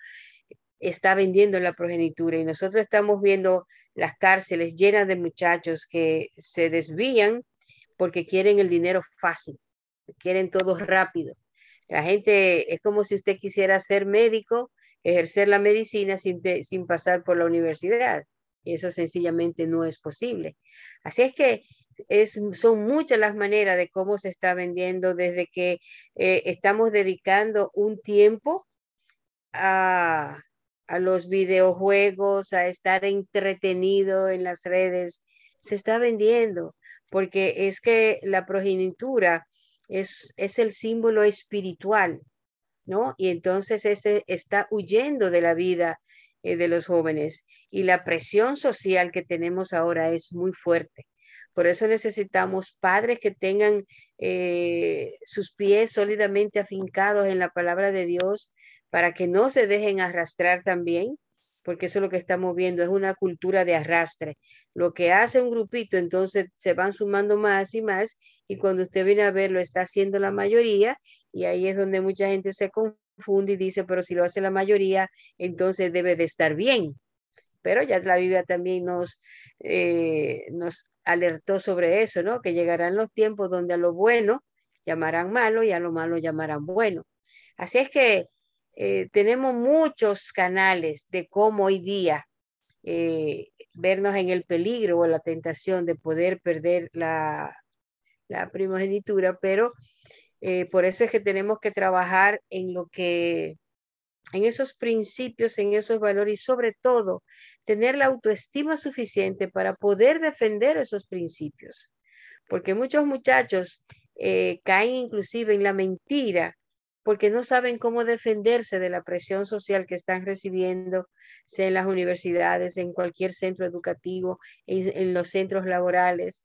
está vendiendo la progenitura. Y nosotros estamos viendo las cárceles llenas de muchachos que se desvían porque quieren el dinero fácil, quieren todo rápido. La gente es como si usted quisiera ser médico, ejercer la medicina sin, sin pasar por la universidad. Eso sencillamente no es posible. Así es que es, son muchas las maneras de cómo se está vendiendo desde que eh, estamos dedicando un tiempo a, a los videojuegos, a estar entretenido en las redes, se está vendiendo, porque es que la progenitura es, es el símbolo espiritual, ¿no? Y entonces ese está huyendo de la vida eh, de los jóvenes y la presión social que tenemos ahora es muy fuerte. Por eso necesitamos padres que tengan eh, sus pies sólidamente afincados en la palabra de Dios, para que no se dejen arrastrar también, porque eso es lo que estamos viendo, es una cultura de arrastre. Lo que hace un grupito, entonces se van sumando más y más, y cuando usted viene a ver, lo está haciendo la mayoría, y ahí es donde mucha gente se confunde y dice, pero si lo hace la mayoría, entonces debe de estar bien. Pero ya la Biblia también nos, eh, nos alertó sobre eso, ¿no? Que llegarán los tiempos donde a lo bueno llamarán malo y a lo malo llamarán bueno. Así es que eh, tenemos muchos canales de cómo hoy día eh, vernos en el peligro o la tentación de poder perder la, primogenitura, pero eh, por eso es que tenemos que trabajar en lo que, en esos principios, en esos valores y sobre todo tener la autoestima suficiente para poder defender esos principios. Porque muchos muchachos caen inclusive en la mentira porque no saben cómo defenderse de la presión social que están recibiendo, sea en las universidades, en cualquier centro educativo, en, los centros laborales,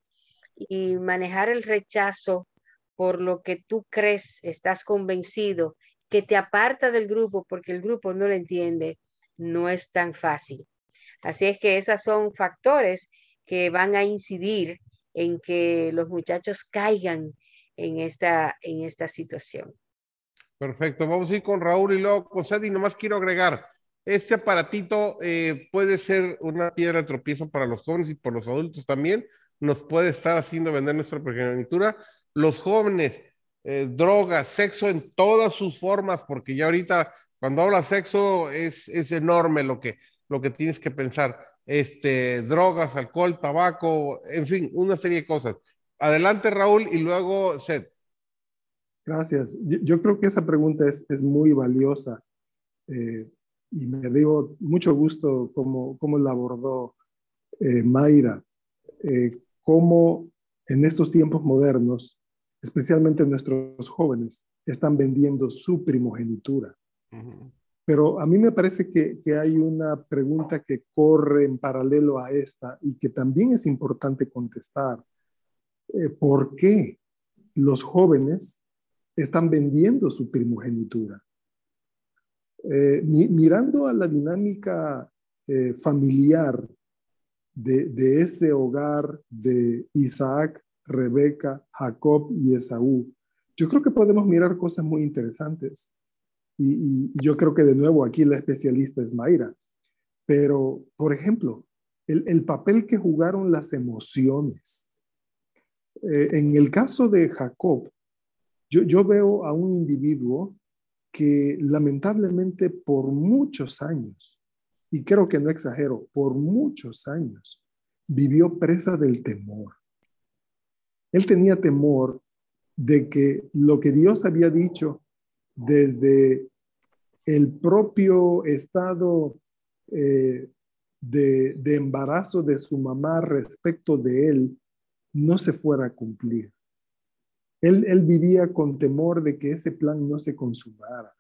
y manejar el rechazo por lo que tú crees, estás convencido, que te aparta del grupo porque el grupo no lo entiende, no es tan fácil. Así es que esos son factores que van a incidir en que los muchachos caigan en esta, en esta situación. Perfecto, vamos a ir con Raúl y luego con Sadie. Nomás quiero agregar, este aparatito eh, puede ser una piedra de tropiezo para los jóvenes y por los adultos también. Nos puede estar haciendo vender nuestra progenitura. Los jóvenes, eh, drogas, sexo en todas sus formas, porque ya ahorita cuando habla sexo es, es enorme lo que, lo que tienes que pensar. Este, drogas, alcohol, tabaco, en fin, una serie de cosas. Adelante Raúl y luego Seth. Gracias. Yo, creo que esa pregunta es, es muy valiosa eh, y me dio mucho gusto cómo, cómo la abordó eh, Mayra, eh, cómo en estos tiempos modernos, especialmente nuestros jóvenes, están vendiendo su primogenitura. Pero a mí me parece que, hay una pregunta que corre en paralelo a esta y que también es importante contestar. ¿Por qué los jóvenes están vendiendo su primogenitura? Eh, mirando a la dinámica eh, familiar de, ese hogar de Isaac, Rebeca, Jacob y Esaú, yo creo que podemos mirar cosas muy interesantes. Y, yo creo que de nuevo aquí la especialista es Mayra. Pero, por ejemplo, el, papel que jugaron las emociones. Eh, en el caso de Jacob, yo, veo a un individuo que lamentablemente por muchos años, y creo que no exagero, por muchos años, vivió presa del temor. Él tenía temor de que lo que Dios había dicho desde el propio estado eh, de, embarazo de su mamá respecto de él no se fuera a cumplir. Él, vivía con temor de que ese plan no se consumara.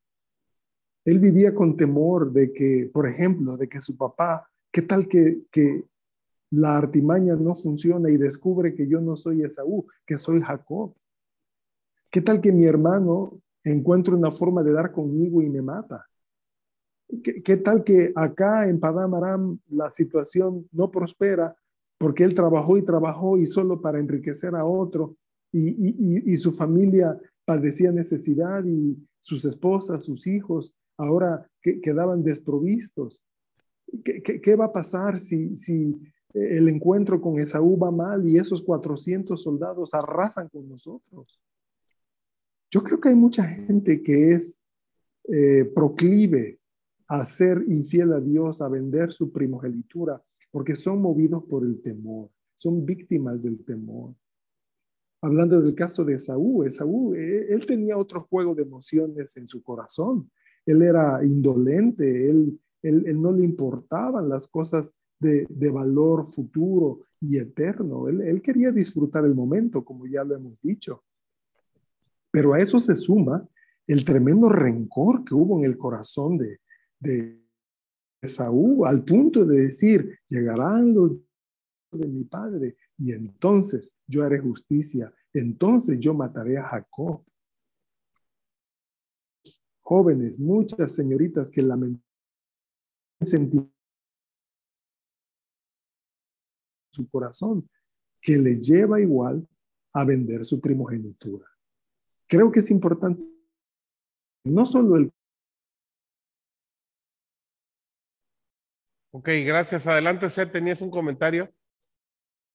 Él vivía con temor de que, por ejemplo, de que su papá, ¿qué tal que, que la artimaña no funciona y descubre que yo no soy Esaú, que soy Jacob? ¿Qué tal que mi hermano encuentre una forma de dar conmigo y me mata? ¿Qué, tal que acá en Padam Aram la situación no prospera porque él trabajó y trabajó y solo para enriquecer a otro y, su familia padecía necesidad y sus esposas, sus hijos, ahora quedaban desprovistos? ¿Qué, va a pasar si, si el encuentro con Esaú va mal y esos 400 soldados arrasan con nosotros? Yo creo que hay mucha gente que es eh, proclive a ser infiel a Dios, a vender su primogenitura, porque son movidos por el temor, son víctimas del temor. Hablando del caso de Esaú, Esaú, eh, él tenía otro juego de emociones en su corazón. Él era indolente, él, él, no le importaban las cosas de, de valor futuro y eterno. Él, él quería disfrutar el momento, como ya lo hemos dicho. Pero a eso se suma el tremendo rencor que hubo en el corazón de, de Saúl, al punto de decir, llegarán los de mi padre y entonces yo haré justicia, entonces yo mataré a Jacob. Jóvenes, muchas señoritas que lamentan su corazón, que le lleva igual a vender su primogenitura. Creo que es importante no solo el... Ok, gracias. Adelante, Seth, tenías un comentario.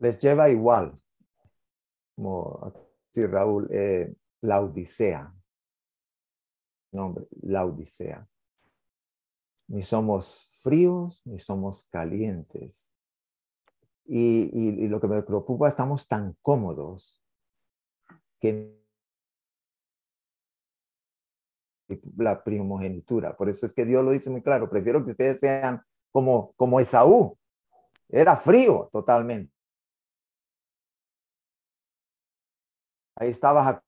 Les lleva igual, como sí, Raúl, eh, la Odisea. Nombre, la Odisea. Ni somos fríos, ni somos calientes. y, lo que me preocupa, estamos tan cómodos que la primogenitura. Por eso es que Dios lo dice muy claro, prefiero que ustedes sean como, como Esaú. Era frío totalmente. Ahí estaba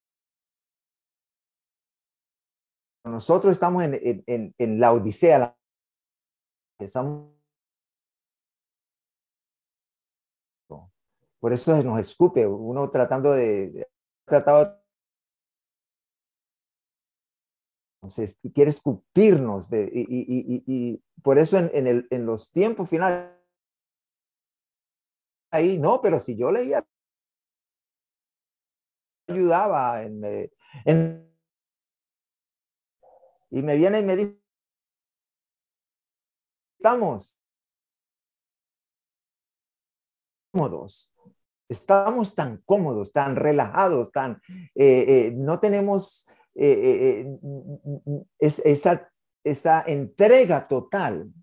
Nosotros estamos en, en, en, la Odisea. Estamos por eso nos escupe, uno tratando de, tratado Entonces, quiere escupirnos de, y, por eso en, el, en los tiempos finales, ahí, no, pero si yo leía, ayudaba en, eh, en, y me viene y me dice, estamos cómodos, estamos tan cómodos, tan relajados, tan, eh, eh, no tenemos eh, es, esa, esa entrega total,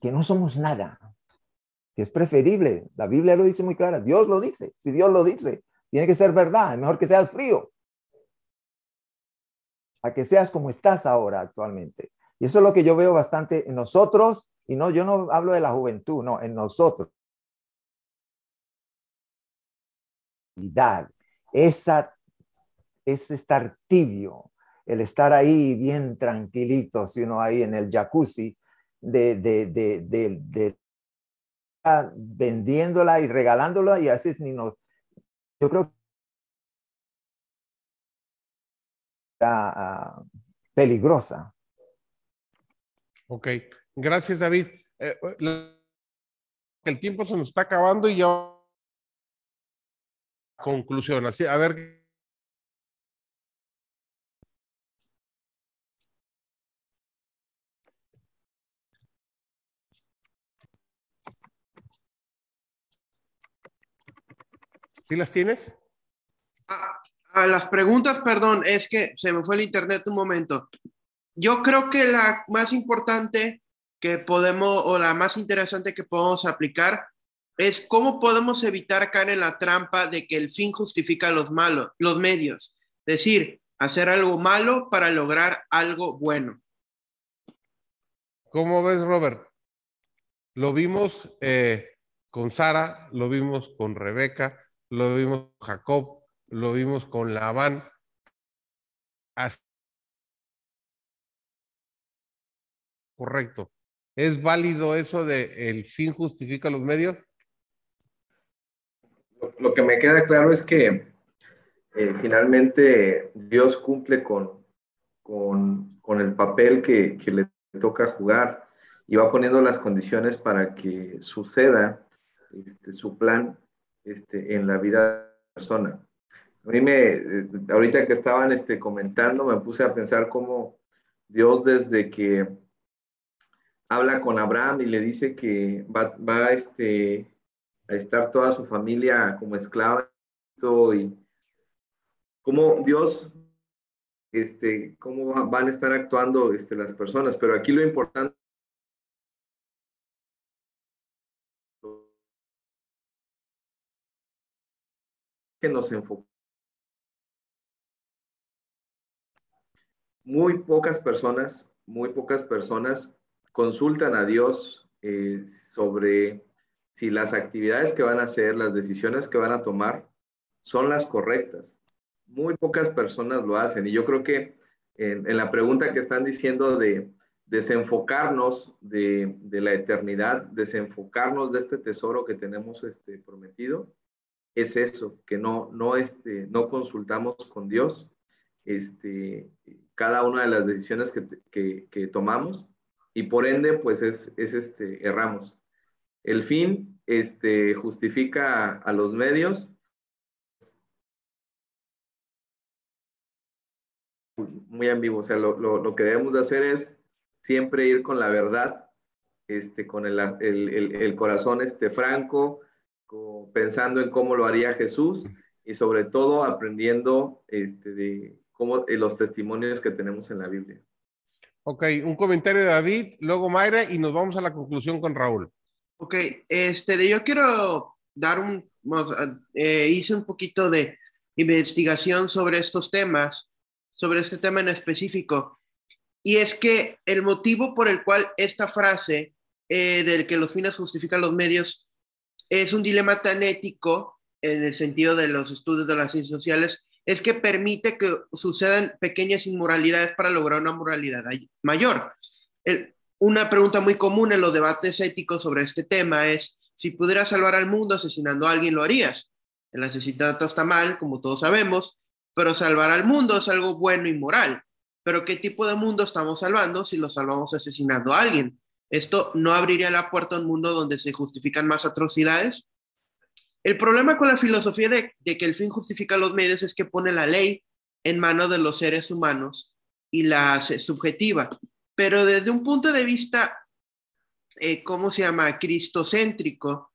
que no somos nada, que es preferible. La Biblia lo dice muy clara, Dios lo dice, si Dios lo dice, tiene que ser verdad, es mejor que seas frío, a que seas como estás ahora actualmente. Y eso es lo que yo veo bastante en nosotros, y no, yo no hablo de la juventud, no, en nosotros. Esa es estar tibio, el estar ahí bien tranquilito, si uno ahí en el jacuzzi, de, de, vendiéndola y regalándola y así ni nos, yo creo que está peligrosa. Ok, gracias David. Eh, el tiempo se nos está acabando y ya conclusión. Así, a ver. ¿Sí las tienes? A las preguntas, perdón, es que se me fue el internet un momento. Yo creo que la más importante que podemos, o la más interesante que podemos aplicar, es cómo podemos evitar caer en la trampa de que el fin justifica los malos, los medios. Es decir, hacer algo malo para lograr algo bueno. ¿Cómo ves, Robert? Lo vimos eh, con Sara, lo vimos con Rebeca, lo vimos con Jacob, lo vimos con Labán. Correcto. ¿Es válido eso de el fin justifica los medios? Lo que me queda claro es que eh, finalmente Dios cumple con, con, con el papel que, que, le toca jugar y va poniendo las condiciones para que suceda este, su plan este, en la vida de la persona. A mí me, eh, ahorita que estaban este, comentando, me puse a pensar cómo Dios desde que habla con Abraham y le dice que va, va este, a estar toda su familia como esclava y cómo Dios, este, cómo van a estar actuando este, las personas. Pero aquí lo importante nos enfocamos. Muy pocas personas, muy pocas personas consultan a Dios eh, sobre si las actividades que van a hacer, las decisiones que van a tomar, son las correctas. Muy pocas personas lo hacen y yo creo que en, en la pregunta que están diciendo de desenfocarnos de, de, la eternidad, desenfocarnos de este tesoro que tenemos este, prometido, es eso, que no, no, este, no consultamos con Dios este, cada una de las decisiones que, que, que tomamos y por ende, pues es, es este, erramos. El fin este, justifica a, los medios. Muy ambiguo, o sea, lo, lo, lo, que debemos de hacer es siempre ir con la verdad, este, con el, el, el corazón este, franco, pensando en cómo lo haría Jesús y sobre todo aprendiendo este, de cómo, los testimonios que tenemos en la Biblia. Ok, un comentario de David, luego Mayra y nos vamos a la conclusión con Raúl. Ok, este, yo quiero dar un, eh, hice un poquito de investigación sobre estos temas, sobre este tema en específico, y es que el motivo por el cual esta frase eh, del que los fines justifican los medios es un dilema tan ético en el sentido de los estudios de las ciencias sociales, es que permite que sucedan pequeñas inmoralidades para lograr una moralidad mayor. Una pregunta muy común en los debates éticos sobre este tema es, si pudieras salvar al mundo asesinando a alguien, ¿lo harías? El asesinato está mal, como todos sabemos, pero salvar al mundo es algo bueno y moral. Pero ¿qué tipo de mundo estamos salvando si lo salvamos asesinando a alguien? ¿Esto no abriría la puerta a un mundo donde se justifican más atrocidades? El problema con la filosofía de, que el fin justifica los medios es que pone la ley en manos de los seres humanos y la hace subjetiva pero desde un punto de vista, eh, ¿cómo se llama? Cristocéntrico,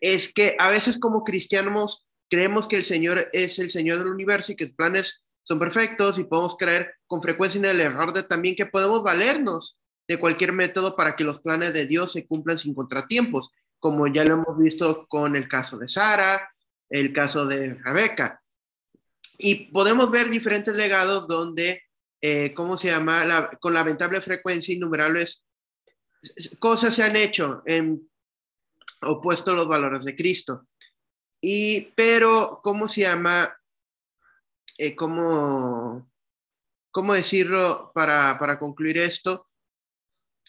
es que a veces como cristianos creemos que el Señor es el Señor del universo y que sus planes son perfectos y podemos creer con frecuencia en el error de también que podemos valernos de cualquier método para que los planes de Dios se cumplan sin contratiempos, como ya lo hemos visto con el caso de Sara, el caso de Rebeca. Y podemos ver diferentes legados donde eh, ¿cómo se llama? con lamentable frecuencia, innumerables cosas se han hecho en opuesto a los valores de Cristo. Y, pero, ¿cómo se llama? Eh, ¿Cómo ¿cómo decirlo para, para concluir esto?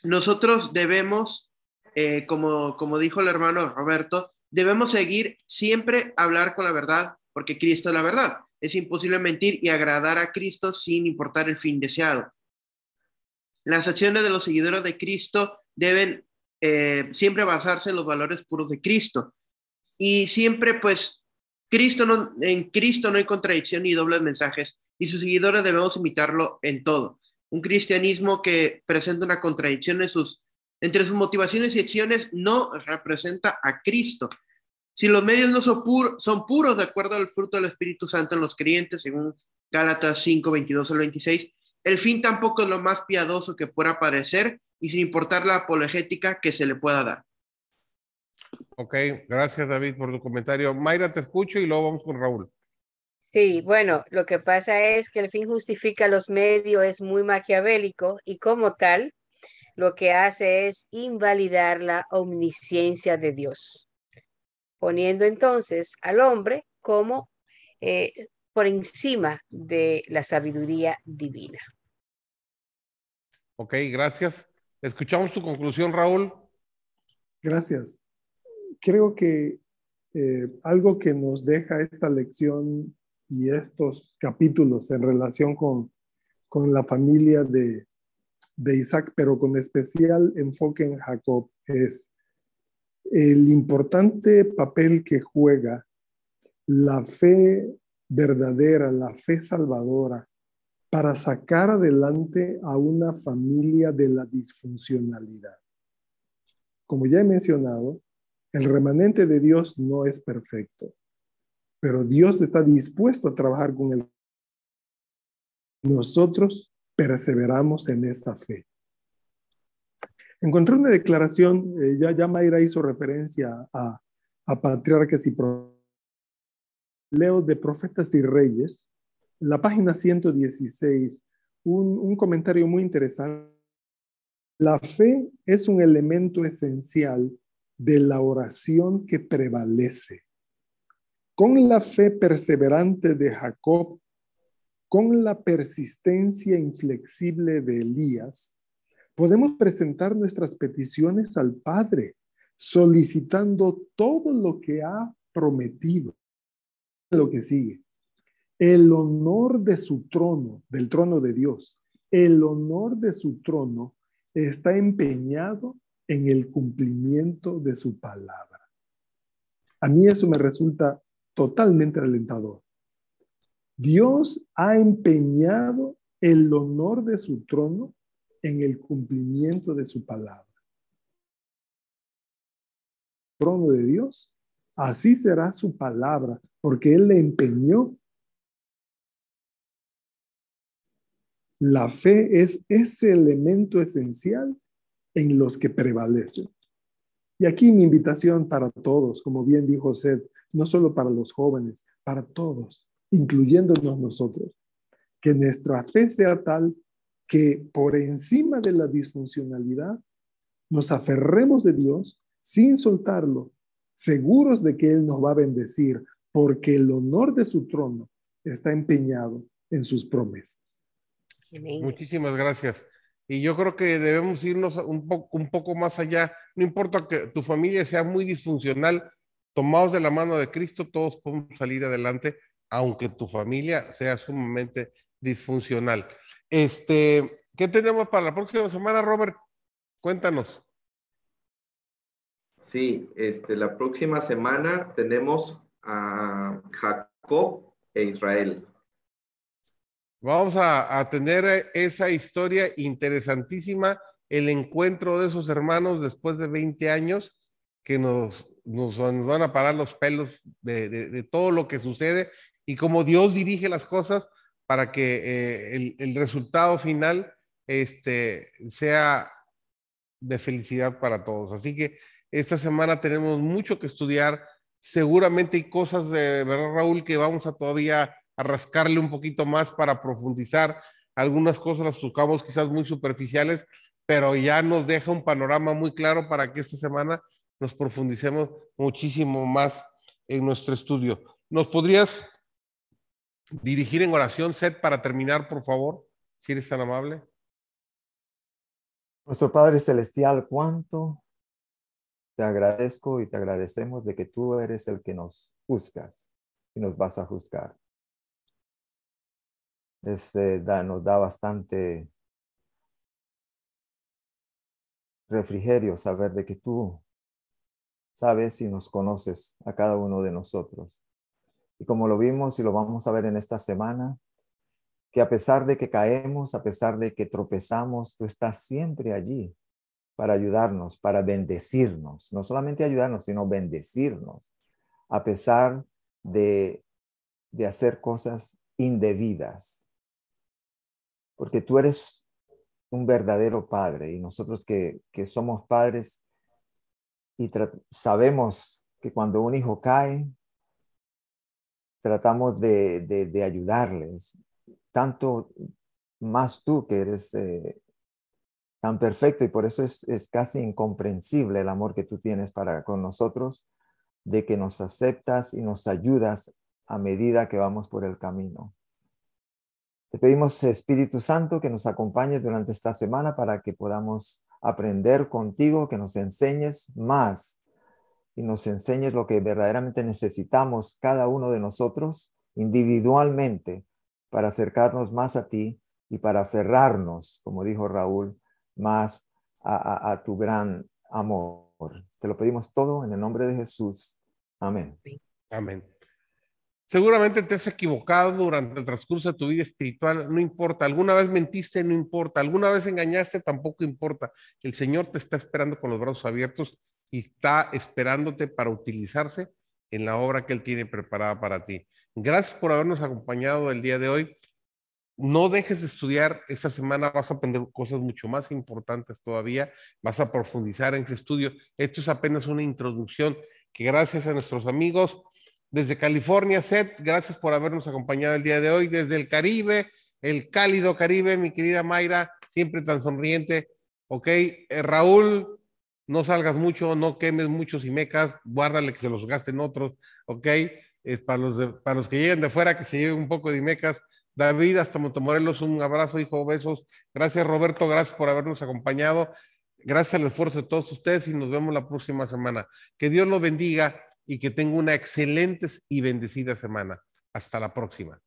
Nosotros debemos, eh, como, como dijo el hermano Roberto, debemos seguir siempre hablar con la verdad, porque Cristo es la verdad. Es imposible mentir y agradar a Cristo sin importar el fin deseado. Las acciones de los seguidores de Cristo deben eh, siempre basarse en los valores puros de Cristo. Y siempre, pues, Cristo en Cristo no hay contradicción ni dobles mensajes y sus seguidores debemos imitarlo en todo. Un cristianismo que presenta una contradicción entre sus motivaciones y acciones no representa a Cristo. Si los medios no son, son puros de acuerdo al fruto del Espíritu Santo en los creyentes, según Gálatas 5, 22 al 26, el fin tampoco es lo más piadoso que pueda parecer y sin importar la apologética que se le pueda dar. Ok, gracias David por tu comentario. Mayra, te escucho y luego vamos con Raúl. Sí, bueno, lo que pasa es que el fin justifica los medios, es muy maquiavélico y como tal, lo que hace es invalidar la omnisciencia de Dios, poniendo entonces al hombre como eh, por encima de la sabiduría divina. Ok, gracias. Escuchamos tu conclusión, Raúl. Gracias. Creo que eh, algo que nos deja esta lección y estos capítulos en relación con, con la familia de, de Isaac, pero con especial enfoque en Jacob, es el importante papel que juega la fe verdadera, la fe salvadora, para sacar adelante a una familia de la disfuncionalidad. Como ya he mencionado, el remanente de Dios no es perfecto pero Dios está dispuesto a trabajar con él. Nosotros perseveramos en esa fe. Encontré una declaración, eh, ya, ya Mayra hizo referencia a, patriarcas y leo de profetas y reyes, la página 116, un, un comentario muy interesante. La fe es un elemento esencial de la oración que prevalece con la fe perseverante de Jacob, con la persistencia inflexible de Elías, podemos presentar nuestras peticiones al Padre, solicitando todo lo que ha prometido. Lo que sigue, el honor de su trono, del trono de Dios, el honor de su trono está empeñado en el cumplimiento de su palabra. A mí eso me resulta totalmente alentador. Dios ha empeñado el honor de su trono en el cumplimiento de su palabra. trono de Dios, así será su palabra, porque Él le empeñó. La fe es ese elemento esencial en los que prevalecen. Y aquí mi invitación para todos, como bien dijo Seth, no solo para los jóvenes, para todos, incluyéndonos nosotros. Que nuestra fe sea tal que por encima de la disfuncionalidad nos aferremos de Dios sin soltarlo, seguros de que Él nos va a bendecir, porque el honor de su trono está empeñado en sus promesas. Muchísimas gracias. Y yo creo que debemos irnos un, un poco más allá. No importa que tu familia sea muy disfuncional, tomados de la mano de Cristo, todos podemos salir adelante, aunque tu familia sea sumamente disfuncional. Este, ¿qué tenemos para la próxima semana, Robert? Cuéntanos. Sí, este, la próxima semana tenemos a Jacob e Israel. Vamos a, a, tener esa historia interesantísima, el encuentro de esos hermanos después de 20 años que nos nos, van a parar los pelos de, todo lo que sucede y cómo Dios dirige las cosas para que eh, el, resultado final este, sea de felicidad para todos. Así que esta semana tenemos mucho que estudiar. Seguramente hay cosas, de ¿verdad, Raúl, que vamos a todavía a rascarle un poquito más para profundizar. Algunas cosas las tocamos quizás muy superficiales, pero ya nos deja un panorama muy claro para que esta semana nos profundicemos muchísimo más en nuestro estudio. ¿Nos podrías dirigir en oración, Seth, para terminar, por favor? si eres tan amable. Nuestro Padre Celestial, cuánto te agradezco y te agradecemos de que tú eres el que nos juzgas y nos vas a juzgar. Este, nos da bastante refrigerio saber de que tú sabes y nos conoces a cada uno de nosotros. Y como lo vimos y lo vamos a ver en esta semana, que a pesar de que caemos, a pesar de que tropezamos, tú estás siempre allí para ayudarnos, para bendecirnos, no solamente ayudarnos, sino bendecirnos, a pesar de, de hacer cosas indebidas. Porque tú eres un verdadero padre y nosotros que, que somos padres y sabemos que cuando un hijo cae, tratamos de, de, ayudarles, tanto más tú que eres eh, tan perfecto y por eso es, es, casi incomprensible el amor que tú tienes para con nosotros, de que nos aceptas y nos ayudas a medida que vamos por el camino. Te pedimos, Espíritu Santo, que nos acompañes durante esta semana para que podamos aprender contigo, que nos enseñes más y nos enseñes lo que verdaderamente necesitamos cada uno de nosotros individualmente para acercarnos más a ti y para aferrarnos, como dijo Raúl, más a, tu gran amor. Te lo pedimos todo en el nombre de Jesús. Amén. Amén. Seguramente te has equivocado durante el transcurso de tu vida espiritual, no importa. Alguna vez mentiste, no importa. Alguna vez engañaste, tampoco importa. El Señor te está esperando con los brazos abiertos y está esperándote para utilizarse en la obra que Él tiene preparada para ti. Gracias por habernos acompañado el día de hoy. No dejes de estudiar. Esta semana vas a aprender cosas mucho más importantes todavía. Vas a profundizar en ese estudio. Esto es apenas una introducción que gracias a nuestros amigos desde California, Seth, gracias por habernos acompañado el día de hoy. Desde el Caribe, el cálido Caribe, mi querida Mayra, siempre tan sonriente. Ok, eh, Raúl, no salgas mucho, no quemes muchos mecas, guárdale que se los gasten otros. Ok, es para, los para los que lleguen de fuera, que se lleven un poco de mecas. David, hasta Montemorelos, un abrazo, hijo, besos. Gracias, Roberto, gracias por habernos acompañado. Gracias al esfuerzo de todos ustedes y nos vemos la próxima semana. Que Dios los bendiga y que tenga una excelente y bendecida semana. Hasta la próxima.